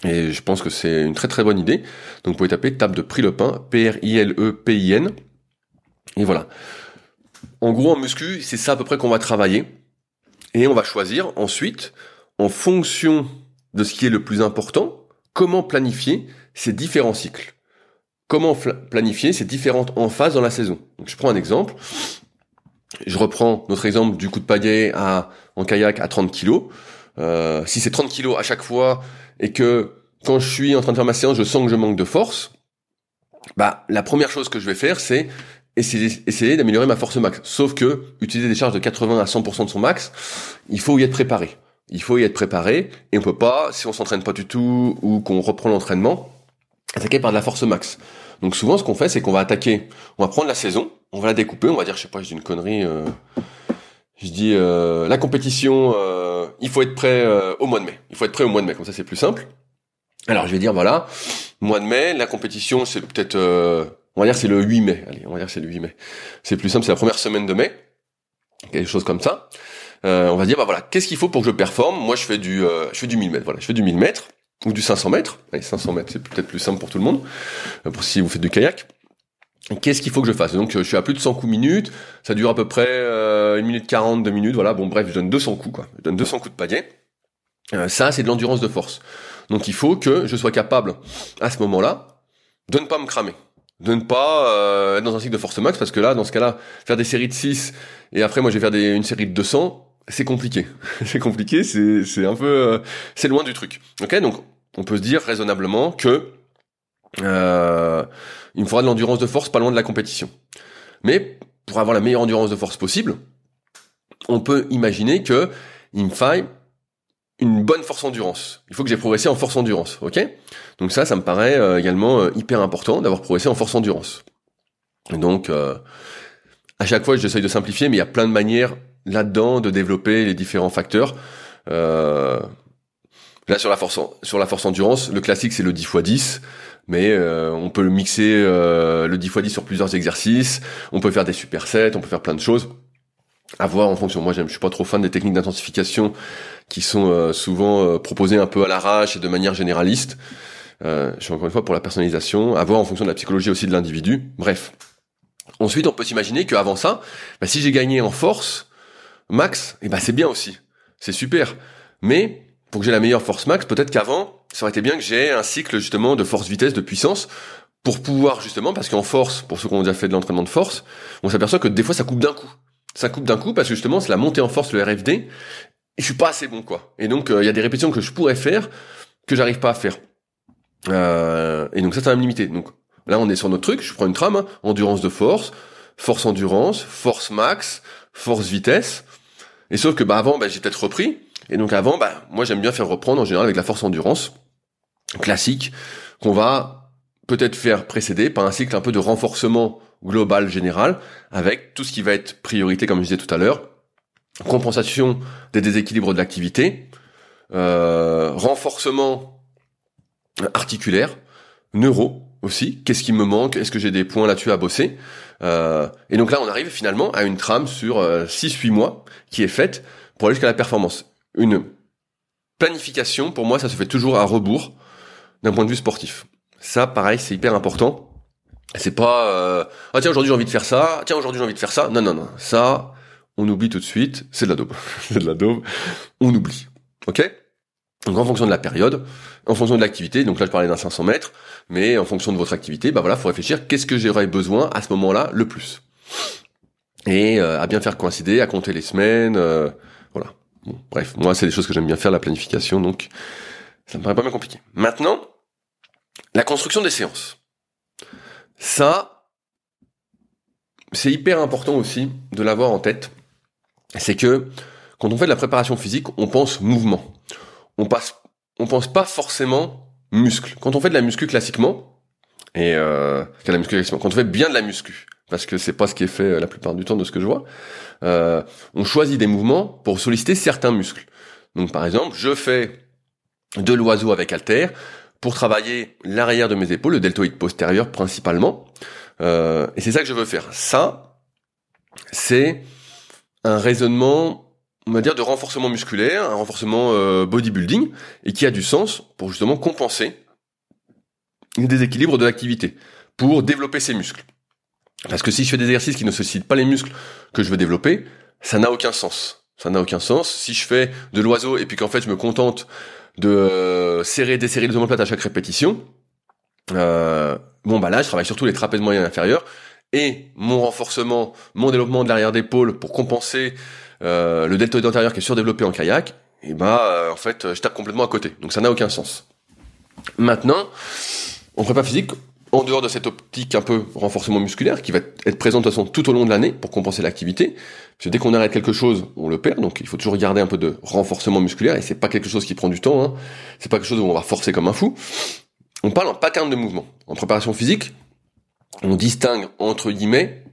Et je pense que c'est une très très bonne idée. Donc, vous pouvez taper table de prix le pain, P-R-I-L-E-P-I-N. Et voilà. En gros, en muscu, c'est ça à peu près qu'on va travailler. Et on va choisir ensuite, en fonction de ce qui est le plus important, comment planifier ces différents cycles. Comment planifier ces différentes emphases dans la saison. Donc, je prends un exemple. Je reprends notre exemple du coup de pagaie à, en kayak à 30 kg. Euh, si c'est 30 kg à chaque fois et que quand je suis en train de faire ma séance, je sens que je manque de force, bah la première chose que je vais faire, c'est essayer, d'améliorer ma force max. Sauf que utiliser des charges de 80 à 100% de son max, il faut y être préparé. Il faut y être préparé et on peut pas, si on s'entraîne pas du tout ou qu'on reprend l'entraînement, attaquer par de la force max. Donc souvent, ce qu'on fait, c'est qu'on va attaquer, on va prendre la saison, on va la découper, on va dire, je sais pas, je dis une connerie, euh, je dis euh, la compétition, euh, il faut être prêt au mois de mai. Il faut être prêt au mois de mai, comme ça c'est plus simple. Alors je vais dire voilà, mois de mai, la compétition c'est peut-être on va dire c'est le 8 mai. Allez, on va dire c'est le 8 mai. C'est plus simple, c'est la première semaine de mai. Quelque chose comme ça. Euh, on va dire bah voilà, qu'est-ce qu'il faut pour que je performe? Moi, je fais du euh, je fais du 1000 mètres. Voilà, je fais du 1000 mètres ou du 500 mètres. Allez, 500 mètres, c'est peut-être plus simple pour tout le monde. Euh, pour si vous faites du kayak. Qu'est-ce qu'il faut que je fasse? Donc je suis à plus de 100 coups minutes, ça dure à peu près euh, 1 minute 40, 2 minutes, voilà, bon bref, je donne 200 coups quoi. Je donne 200 coups de pagaie. ça c'est de l'endurance de force. Donc il faut que je sois capable à ce moment-là de ne pas me cramer. De ne pas euh, être dans un cycle de force max parce que là dans ce cas-là faire des séries de 6 et après moi je vais faire une série de 200 c'est compliqué. C'est compliqué c'est c'est un peu euh, c'est loin du truc. Ok? Donc on peut se dire raisonnablement que euh, il me faudra de l'endurance de force pas loin de la compétition. Mais pour avoir la meilleure endurance de force possible, on peut imaginer que il me faille une bonne force endurance. Il faut que j'ai progressé en force endurance, ok? Donc ça, ça me paraît euh, également euh, hyper important d'avoir progressé en force endurance. donc, euh, à chaque fois, j'essaye de simplifier, mais il y a plein de manières là-dedans de développer les différents facteurs. là, sur la force, sur la force endurance, le classique c'est le 10 x 10 mais on peut le mixer le 10 x 10 sur plusieurs exercices, on peut faire des supersets, on peut faire plein de choses à voir en fonction. Moi, je suis pas trop fan des techniques d'intensification qui sont euh, souvent euh, proposées un peu à l'arrache et de manière généraliste. Euh, je suis encore une fois pour la personnalisation, à voir en fonction de la psychologie aussi de l'individu. Bref. Ensuite, on peut s'imaginer qu'avant ça, bah, si j'ai gagné en force max, et eh ben c'est bien aussi, c'est super. Mais pour que j'ai la meilleure force max, peut-être qu'avant, ça aurait été bien que j'ai un cycle justement de force-vitesse, de puissance, pour pouvoir justement, parce qu'en force, pour ceux qui ont déjà fait de l'entraînement de force, on s'aperçoit que des fois ça coupe d'un coup ça coupe d'un coup parce que justement c'est la montée en force le RFD et je suis pas assez bon quoi. Et donc euh, il y a des répétitions que je pourrais faire que j'arrive pas à faire. Euh, et donc ça ça va me limiter. Donc là on est sur notre truc, je prends une trame, hein. endurance de force, force endurance, force max, force vitesse. Et sauf que bah avant bah, j'ai peut-être repris et donc avant bah moi j'aime bien faire reprendre en général avec la force endurance classique qu'on va peut-être faire précéder par un cycle un peu de renforcement global général avec tout ce qui va être priorité comme je disais tout à l'heure compensation des déséquilibres de l'activité euh, renforcement articulaire neuro aussi qu'est-ce qui me manque est-ce que j'ai des points là-dessus à bosser euh, et donc là on arrive finalement à une trame sur 6-8 euh, mois qui est faite pour aller jusqu'à la performance une planification pour moi ça se fait toujours à rebours d'un point de vue sportif ça pareil c'est hyper important c'est pas euh, ah tiens aujourd'hui j'ai envie de faire ça, tiens aujourd'hui j'ai envie de faire ça. Non non non, ça on oublie tout de suite, c'est de la daube. c'est de la daube, on oublie. OK? Donc en fonction de la période, en fonction de l'activité, donc là je parlais d'un 500 mètres, mais en fonction de votre activité, bah voilà, faut réfléchir qu'est-ce que j'aurais besoin à ce moment-là le plus? Et euh, à bien faire coïncider, à compter les semaines, euh, voilà. Bref, moi c'est des choses que j'aime bien faire la planification, donc ça me paraît pas mal compliqué. Maintenant, la construction des séances. Ça, c'est hyper important aussi de l'avoir en tête. C'est que quand on fait de la préparation physique, on pense mouvement. On passe, on pense pas forcément muscle. Quand on fait de la muscu classiquement, et euh, la muscu classiquement, quand on fait bien de la muscu, parce que c'est pas ce qui est fait euh, la plupart du temps de ce que je vois, euh, on choisit des mouvements pour solliciter certains muscles. Donc par exemple, je fais de l'oiseau avec halter, pour travailler l'arrière de mes épaules, le deltoïde postérieur principalement. Euh, et c'est ça que je veux faire. Ça, c'est un raisonnement, on va dire, de renforcement musculaire, un renforcement bodybuilding, et qui a du sens pour justement compenser le déséquilibre de l'activité, pour développer ses muscles. Parce que si je fais des exercices qui ne sollicitent pas les muscles que je veux développer, ça n'a aucun sens. Ça n'a aucun sens. Si je fais de l'oiseau et puis qu'en fait je me contente de euh, serrer, desserrer les omoplates à chaque répétition. Euh, bon bah là, je travaille surtout les trapèzes moyens inférieurs et mon renforcement, mon développement de l'arrière d'épaule pour compenser euh, le deltoïde antérieur qui est surdéveloppé en kayak. Et bah en fait, je tape complètement à côté. Donc ça n'a aucun sens. Maintenant, en prépa physique, en dehors de cette optique un peu renforcement musculaire qui va être présente de toute façon tout au long de l'année pour compenser l'activité, parce que dès qu'on arrête quelque chose, on le perd, donc il faut toujours garder un peu de renforcement musculaire et c'est pas quelque chose qui prend du temps, hein. c'est pas quelque chose où on va forcer comme un fou. On parle en pattern de mouvement. En préparation physique, on distingue entre guillemets,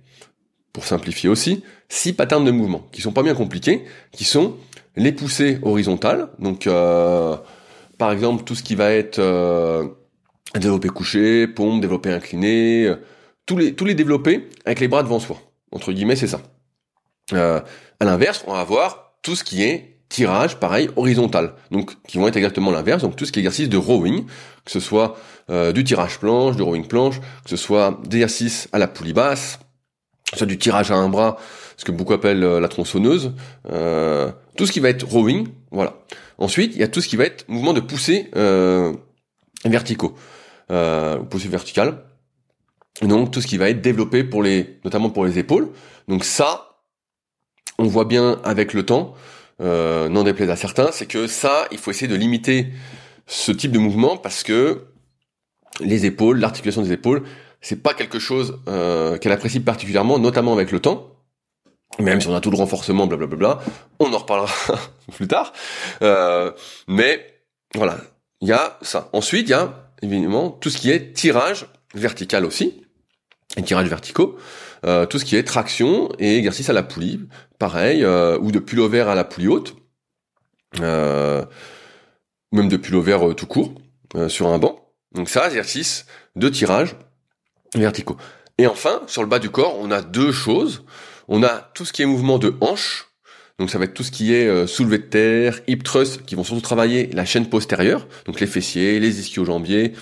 pour simplifier aussi, six patterns de mouvement qui sont pas bien compliqués, qui sont les poussées horizontales, donc euh, par exemple tout ce qui va être euh, développé couché, pompe, développé incliné, euh, tous les tous les développés avec les bras devant soi. Entre guillemets, c'est ça. Euh, à l'inverse, on va avoir tout ce qui est tirage, pareil, horizontal. Donc, qui vont être exactement l'inverse. Donc, tout ce qui est exercice de rowing, que ce soit euh, du tirage planche, du rowing planche, que ce soit d'exercice à la poulie basse, que ce soit du tirage à un bras, ce que beaucoup appellent euh, la tronçonneuse, tout ce qui va être rowing, voilà. Ensuite, il y a tout ce qui va être mouvement de poussée verticaux, euh, poussée verticale. Donc tout ce qui va être développé pour les, notamment pour les épaules. Donc ça, on voit bien avec le temps, euh, n'en déplaise à certains, c'est que ça, il faut essayer de limiter ce type de mouvement parce que les épaules, l'articulation des épaules, c'est pas quelque chose euh, qu'elle apprécie particulièrement, notamment avec le temps. Même si on a tout le renforcement, blablabla, on en reparlera plus tard. Euh, mais voilà, il y a ça. Ensuite, il y a évidemment tout ce qui est tirage vertical aussi, et tirage verticaux, euh, tout ce qui est traction et exercice à la poulie, pareil, euh, ou de pullover à la poulie haute, euh, même de pullover euh, tout court, euh, sur un banc. Donc ça, exercice de tirage verticaux. Et enfin, sur le bas du corps, on a deux choses. On a tout ce qui est mouvement de hanche, donc ça va être tout ce qui est euh, soulevé de terre, hip thrust, qui vont surtout travailler la chaîne postérieure, donc les fessiers, les ischio-jambiers,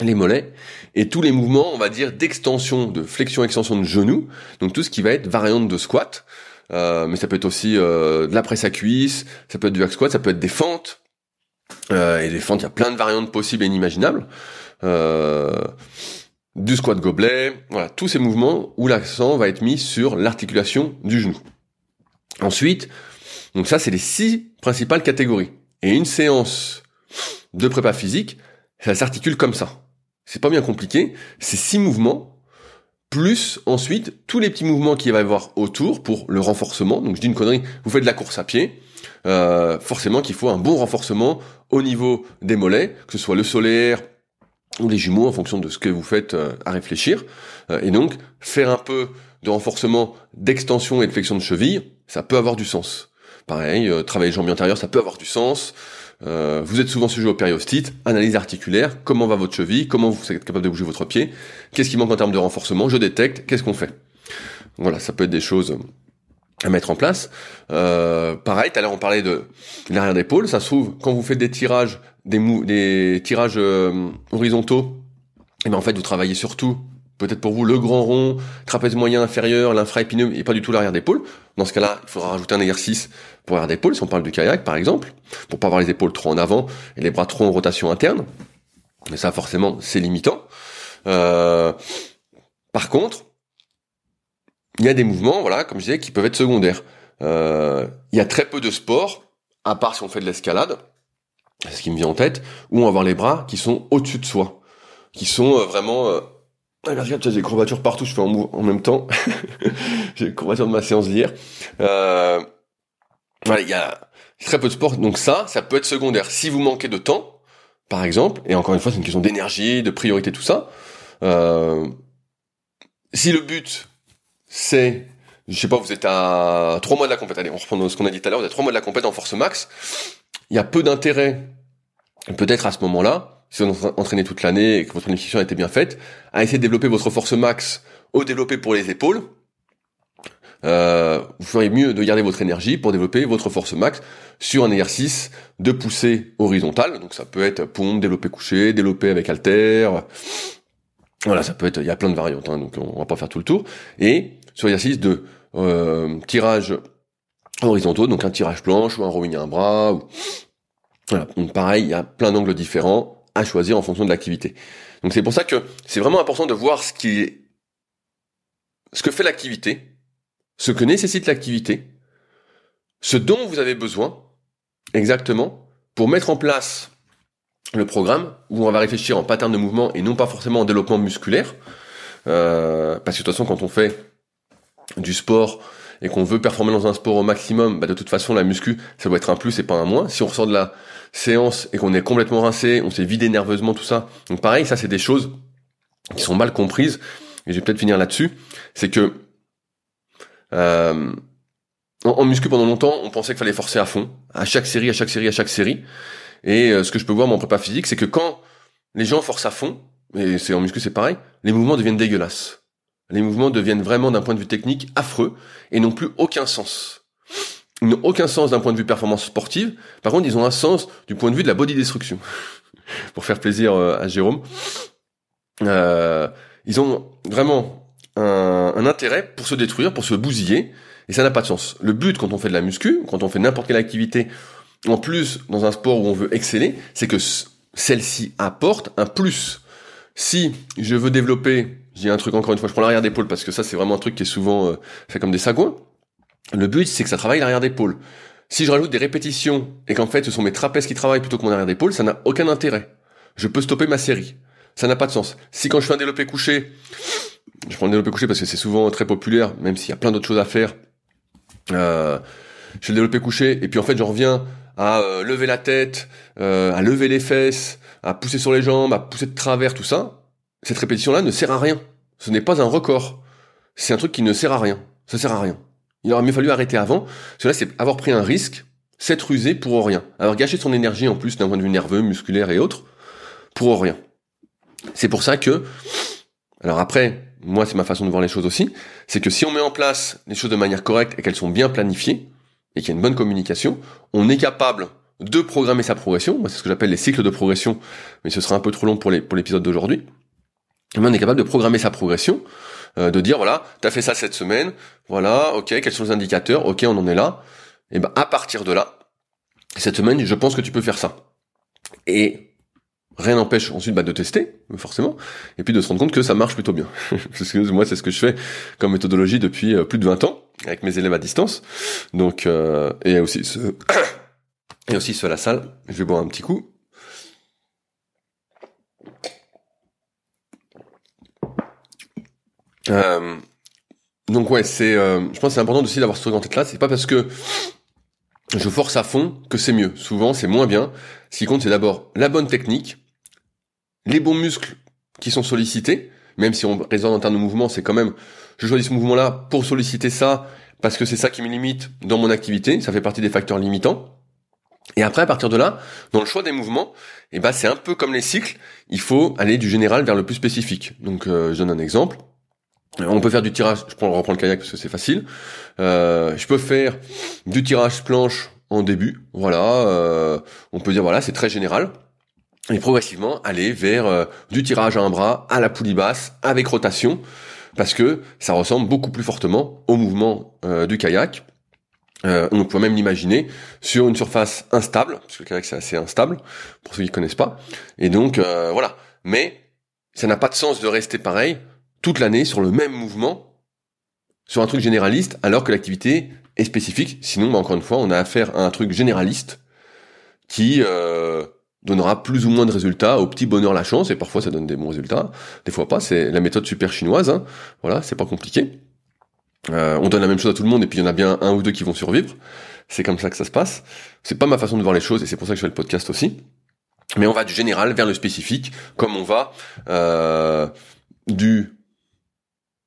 les mollets, et tous les mouvements, on va dire, d'extension, de flexion-extension de genoux, donc tout ce qui va être variante de squat, euh, mais ça peut être aussi euh, de la presse à cuisse, ça peut être du hack squat, ça peut être des fentes, euh, et des fentes, il y a plein de variantes possibles et inimaginables. Euh, du squat gobelet, voilà, tous ces mouvements où l'accent va être mis sur l'articulation du genou. Ensuite, donc ça c'est les six principales catégories. Et une séance de prépa physique, ça s'articule comme ça. C'est pas bien compliqué, c'est six mouvements, plus ensuite tous les petits mouvements qu'il va y avoir autour pour le renforcement. Donc je dis une connerie, vous faites de la course à pied, euh, forcément qu'il faut un bon renforcement au niveau des mollets, que ce soit le solaire, ou les jumeaux en fonction de ce que vous faites euh, à réfléchir. Euh, et donc, faire un peu de renforcement d'extension et de flexion de cheville, ça peut avoir du sens. Pareil, euh, travailler les jambes antérieures, ça peut avoir du sens. vous êtes souvent sujet au périostite, analyse articulaire, comment va votre cheville, comment vous êtes capable de bouger votre pied, qu'est-ce qui manque en termes de renforcement, je détecte, qu'est-ce qu'on fait. Voilà, ça peut être des choses à mettre en place. Euh, pareil, tout à l'heure on parlait de l'arrière d'épaule, ça se trouve quand vous faites des tirages, des, mou des tirages euh, horizontaux, et ben en fait vous travaillez surtout peut-être pour vous le grand rond, trapèze moyen inférieur, l'infraépineux et pas du tout l'arrière d'épaule. Dans ce cas-là, il faudra rajouter un exercice pour l'arrière d'épaule si on parle du kayak par exemple, pour pas avoir les épaules trop en avant et les bras trop en rotation interne. Mais ça forcément c'est limitant. Euh, par contre, il y a des mouvements, voilà, comme je disais, qui peuvent être secondaires. Euh, il y a très peu de sports, à part si on fait de l'escalade, c'est ce qui me vient en tête, où on va avoir les bras qui sont au-dessus de soi, qui sont euh, vraiment... J'ai des courbatures partout, je fais en, en même temps. j'ai des courbatures de ma séance d'hier. Euh... Voilà, il y a très peu de sports, donc ça, ça peut être secondaire. Si vous manquez de temps, par exemple, et encore une fois, c'est une question d'énergie, de priorité, tout ça. Euh... Si le but c'est, je sais pas, vous êtes à trois mois de la compète. Allez, on reprend ce qu'on a dit tout à l'heure. Vous êtes trois mois de la compète en force max. Il y a peu d'intérêt, peut-être à ce moment-là, si vous êtes entraîné toute l'année et que votre planification a été bien faite, à essayer de développer votre force max au développer pour les épaules. Euh, vous feriez mieux de garder votre énergie pour développer votre force max sur un exercice de poussée horizontale. Donc ça peut être pompe, développer couché, développer avec halter. Voilà, ça peut être, il y a plein de variantes, hein, donc on va pas faire tout le tour. Et sur l'exercice de euh, tirage horizontaux, donc un tirage planche ou un rowing à un bras. Voilà, donc pareil, il y a plein d'angles différents à choisir en fonction de l'activité. Donc c'est pour ça que c'est vraiment important de voir ce qui est, ce que fait l'activité, ce que nécessite l'activité, ce dont vous avez besoin exactement pour mettre en place le programme où on va réfléchir en pattern de mouvement et non pas forcément en développement musculaire. Euh, parce que de toute façon, quand on fait du sport et qu'on veut performer dans un sport au maximum, bah de toute façon la muscu, ça doit être un plus et pas un moins. Si on ressort de la séance et qu'on est complètement rincé, on s'est vidé nerveusement, tout ça. Donc pareil, ça c'est des choses qui sont mal comprises. Et je vais peut-être finir là-dessus. C'est que euh, en, muscu pendant longtemps, on pensait qu'il fallait forcer à fond, à chaque série, à chaque série, à chaque série. Et euh, ce que je peux voir mon prépa physique, c'est que quand les gens forcent à fond, et c'est en muscu c'est pareil, les mouvements deviennent dégueulasses. Les mouvements deviennent vraiment d'un point de vue technique affreux et n'ont plus aucun sens. Ils n'ont aucun sens d'un point de vue performance sportive. Par contre, ils ont un sens du point de vue de la body destruction. Pour faire plaisir euh, à Jérôme. Euh, ils ont vraiment un, un, intérêt pour se détruire, pour se bousiller, et ça n'a pas de sens. Le but quand on fait de la muscu, quand on fait n'importe quelle activité, en plus dans un sport où on veut exceller, c'est que celle-ci apporte un plus. Si je veux développer j'ai un truc encore une fois, je prends l'arrière d'épaule parce que ça c'est vraiment un truc qui est souvent euh, fait comme des sagouins. Le but c'est que ça travaille l'arrière d'épaule. Si je rajoute des répétitions et qu'en fait ce sont mes trapèzes qui travaillent plutôt que mon arrière d'épaule, ça n'a aucun intérêt. Je peux stopper ma série. Ça n'a pas de sens. Si quand je fais un développé couché, je prends le développé couché parce que c'est souvent très populaire, même s'il y a plein d'autres choses à faire. Euh, je fais le développé couché et puis en fait j'en reviens à euh, lever la tête, à lever les fesses, à pousser sur les jambes, à pousser de travers, tout ça. Cette répétition-là ne sert à rien. Ce n'est pas un record. C'est un truc qui ne sert à rien. Ça sert à rien. Il aurait mieux fallu arrêter avant. Là, c'est avoir pris un risque, s'être usé pour rien. Avoir gâché son énergie en plus d'un point de vue nerveux, musculaire et autres, pour rien. C'est pour ça que, alors après, moi c'est ma façon de voir les choses aussi, c'est que si on met en place les choses de manière correcte et qu'elles sont bien planifiées, et qu'il y a une bonne communication, on est capable de programmer sa progression. Moi, c'est ce que j'appelle les cycles de progression, mais ce sera un peu trop long pour l'épisode d'aujourd'hui. On est capable de programmer sa progression, euh, de dire voilà, t'as fait ça cette semaine, voilà, ok, quels sont les indicateurs, ok, on en est là. Et ben à partir de là, cette semaine, je pense que tu peux faire ça. Et rien n'empêche ensuite bah, de tester, forcément, et puis de se rendre compte que ça marche plutôt bien. Parce que moi, c'est ce que je fais comme méthodologie depuis euh, plus de 20 ans, avec mes élèves à distance. Donc, euh, et aussi ce... et aussi ceux à la salle. Je vais boire un petit coup. Euh, donc ouais, c'est, euh, je pense c'est important aussi d'avoir ce truc en tête là. C'est pas parce que je force à fond que c'est mieux. Souvent, c'est moins bien. Ce qui compte, c'est d'abord la bonne technique, les bons muscles qui sont sollicités. Même si on raisonne en termes de mouvement, c'est quand même, je choisis ce mouvement-là pour solliciter ça parce que c'est ça qui me limite dans mon activité. Ça fait partie des facteurs limitants. Et après, à partir de là, dans le choix des mouvements, eh ben, c'est un peu comme les cycles. Il faut aller du général vers le plus spécifique. Donc, euh, je donne un exemple. On peut faire du tirage, je prends, reprends le kayak parce que c'est facile. Euh, je peux faire du tirage planche en début, voilà. Euh, on peut dire voilà, c'est très général. Et progressivement aller vers euh, du tirage à un bras, à la poulie basse, avec rotation, parce que ça ressemble beaucoup plus fortement au mouvement du kayak. on peut même l'imaginer sur une surface instable, parce que le kayak c'est assez instable, pour ceux qui connaissent pas. Et donc voilà. Mais ça n'a pas de sens de rester pareil toute l'année sur le même mouvement, sur un truc généraliste, alors que l'activité est spécifique. Sinon, bah, encore une fois, on a affaire à un truc généraliste qui euh, donnera plus ou moins de résultats au petit bonheur la chance, et parfois ça donne des bons résultats, des fois pas. C'est la méthode super chinoise. Hein. Voilà, c'est pas compliqué. Euh, on donne la même chose à tout le monde, et puis il y en a bien un ou deux qui vont survivre. C'est comme ça que ça se passe. C'est pas ma façon de voir les choses, et c'est pour ça que je fais le podcast aussi. Mais on va du général vers le spécifique, comme on va euh, du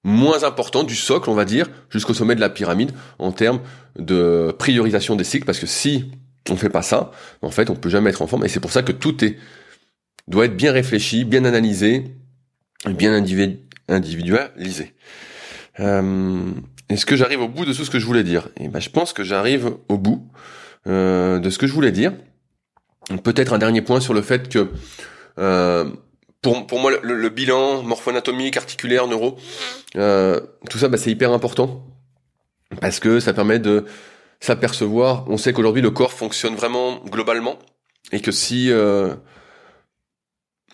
moins important du socle, on va dire, jusqu'au sommet de la pyramide en termes de priorisation des cycles, parce que si on fait pas ça, en fait, on peut jamais être en forme, et c'est pour ça que tout est doit être bien réfléchi, bien analysé, bien individualisé. Euh, Est-ce que j'arrive au bout de tout ce que je voulais dire? Eh ben, je pense que j'arrive au bout euh, de ce que je voulais dire. Peut-être un dernier point sur le fait que euh, pour, pour moi, le, le bilan morpho-anatomique, articulaire, neuro, euh, tout ça, bah, c'est hyper important parce que ça permet de s'apercevoir. On sait qu'aujourd'hui, le corps fonctionne vraiment globalement et que si euh,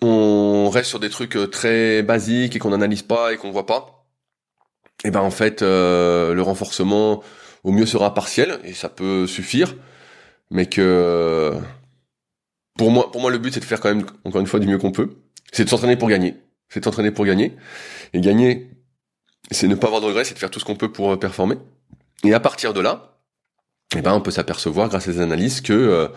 on reste sur des trucs euh, très basiques et qu'on n'analyse pas et qu'on voit pas, et eh ben en fait, euh, le renforcement au mieux sera partiel et ça peut suffire, mais que pour moi, pour moi, le but c'est de faire quand même encore une fois du mieux qu'on peut c'est de s'entraîner pour gagner. C'est de s'entraîner pour gagner. Et gagner, c'est ne pas avoir de regrets, c'est de faire tout ce qu'on peut pour euh, performer. Et à partir de là, eh ben, on peut s'apercevoir grâce à ces analyses que euh,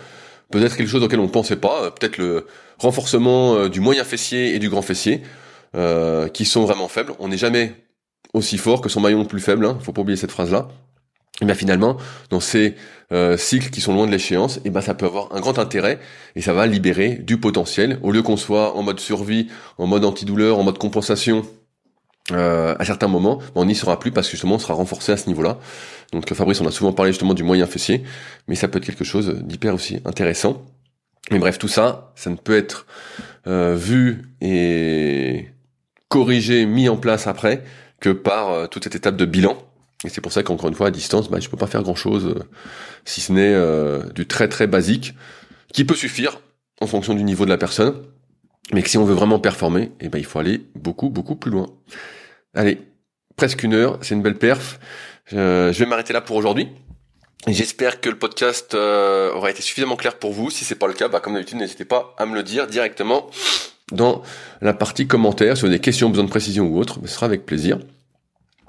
peut-être quelque chose auquel on ne pensait pas, euh, peut-être le renforcement du moyen fessier et du grand fessier, qui sont vraiment faibles. On n'est jamais aussi fort que son maillon le plus faible. Hein, faut pas oublier cette phrase-là. Et bien finalement, dans ces euh, cycles qui sont loin de l'échéance, et ben ça peut avoir un grand intérêt et ça va libérer du potentiel. Au lieu qu'on soit en mode survie, en mode antidouleur, en mode compensation, euh, à certains moments, on n'y sera plus parce que justement on sera renforcé à ce niveau-là. Donc Fabrice, on a souvent parlé justement du moyen fessier, mais ça peut être quelque chose d'hyper aussi intéressant. Mais bref, tout ça, ça ne peut être euh, vu et corrigé, mis en place après que par toute cette étape de bilan et c'est pour ça qu'encore une fois, à distance, bah, je peux pas faire grand-chose, euh, si ce n'est euh, du très très basique, qui peut suffire en fonction du niveau de la personne, mais que si on veut vraiment performer, eh ben, il faut aller beaucoup beaucoup plus loin. Allez, presque une heure, c'est une belle perf. Euh, je vais m'arrêter là pour aujourd'hui. J'espère que le podcast aura été suffisamment clair pour vous. Si c'est pas le cas, bah, comme d'habitude, n'hésitez pas à me le dire directement dans la partie commentaires, si vous avez des questions, besoin de précision ou autre, ce sera avec plaisir.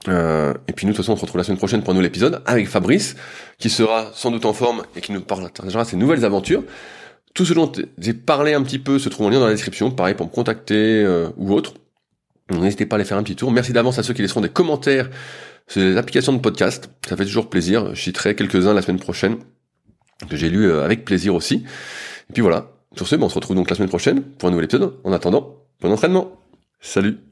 Euh, et puis nous, de toute façon, on se retrouve la semaine prochaine pour un nouvel épisode avec Fabrice, qui sera sans doute en forme et qui nous partagera ses nouvelles aventures. Tout ce dont j'ai parlé un petit peu se trouve en lien dans la description, pareil pour me contacter euh, ou autre. N'hésitez pas à aller faire un petit tour. Merci d'avance à ceux qui laisseront des commentaires sur les applications de podcast. Ça fait toujours plaisir. Je citerai quelques-uns la semaine prochaine que j'ai lu euh, avec plaisir aussi. Et puis voilà. Sur ce, ben, on se retrouve donc la semaine prochaine pour un nouvel épisode. En attendant, bon entraînement. Salut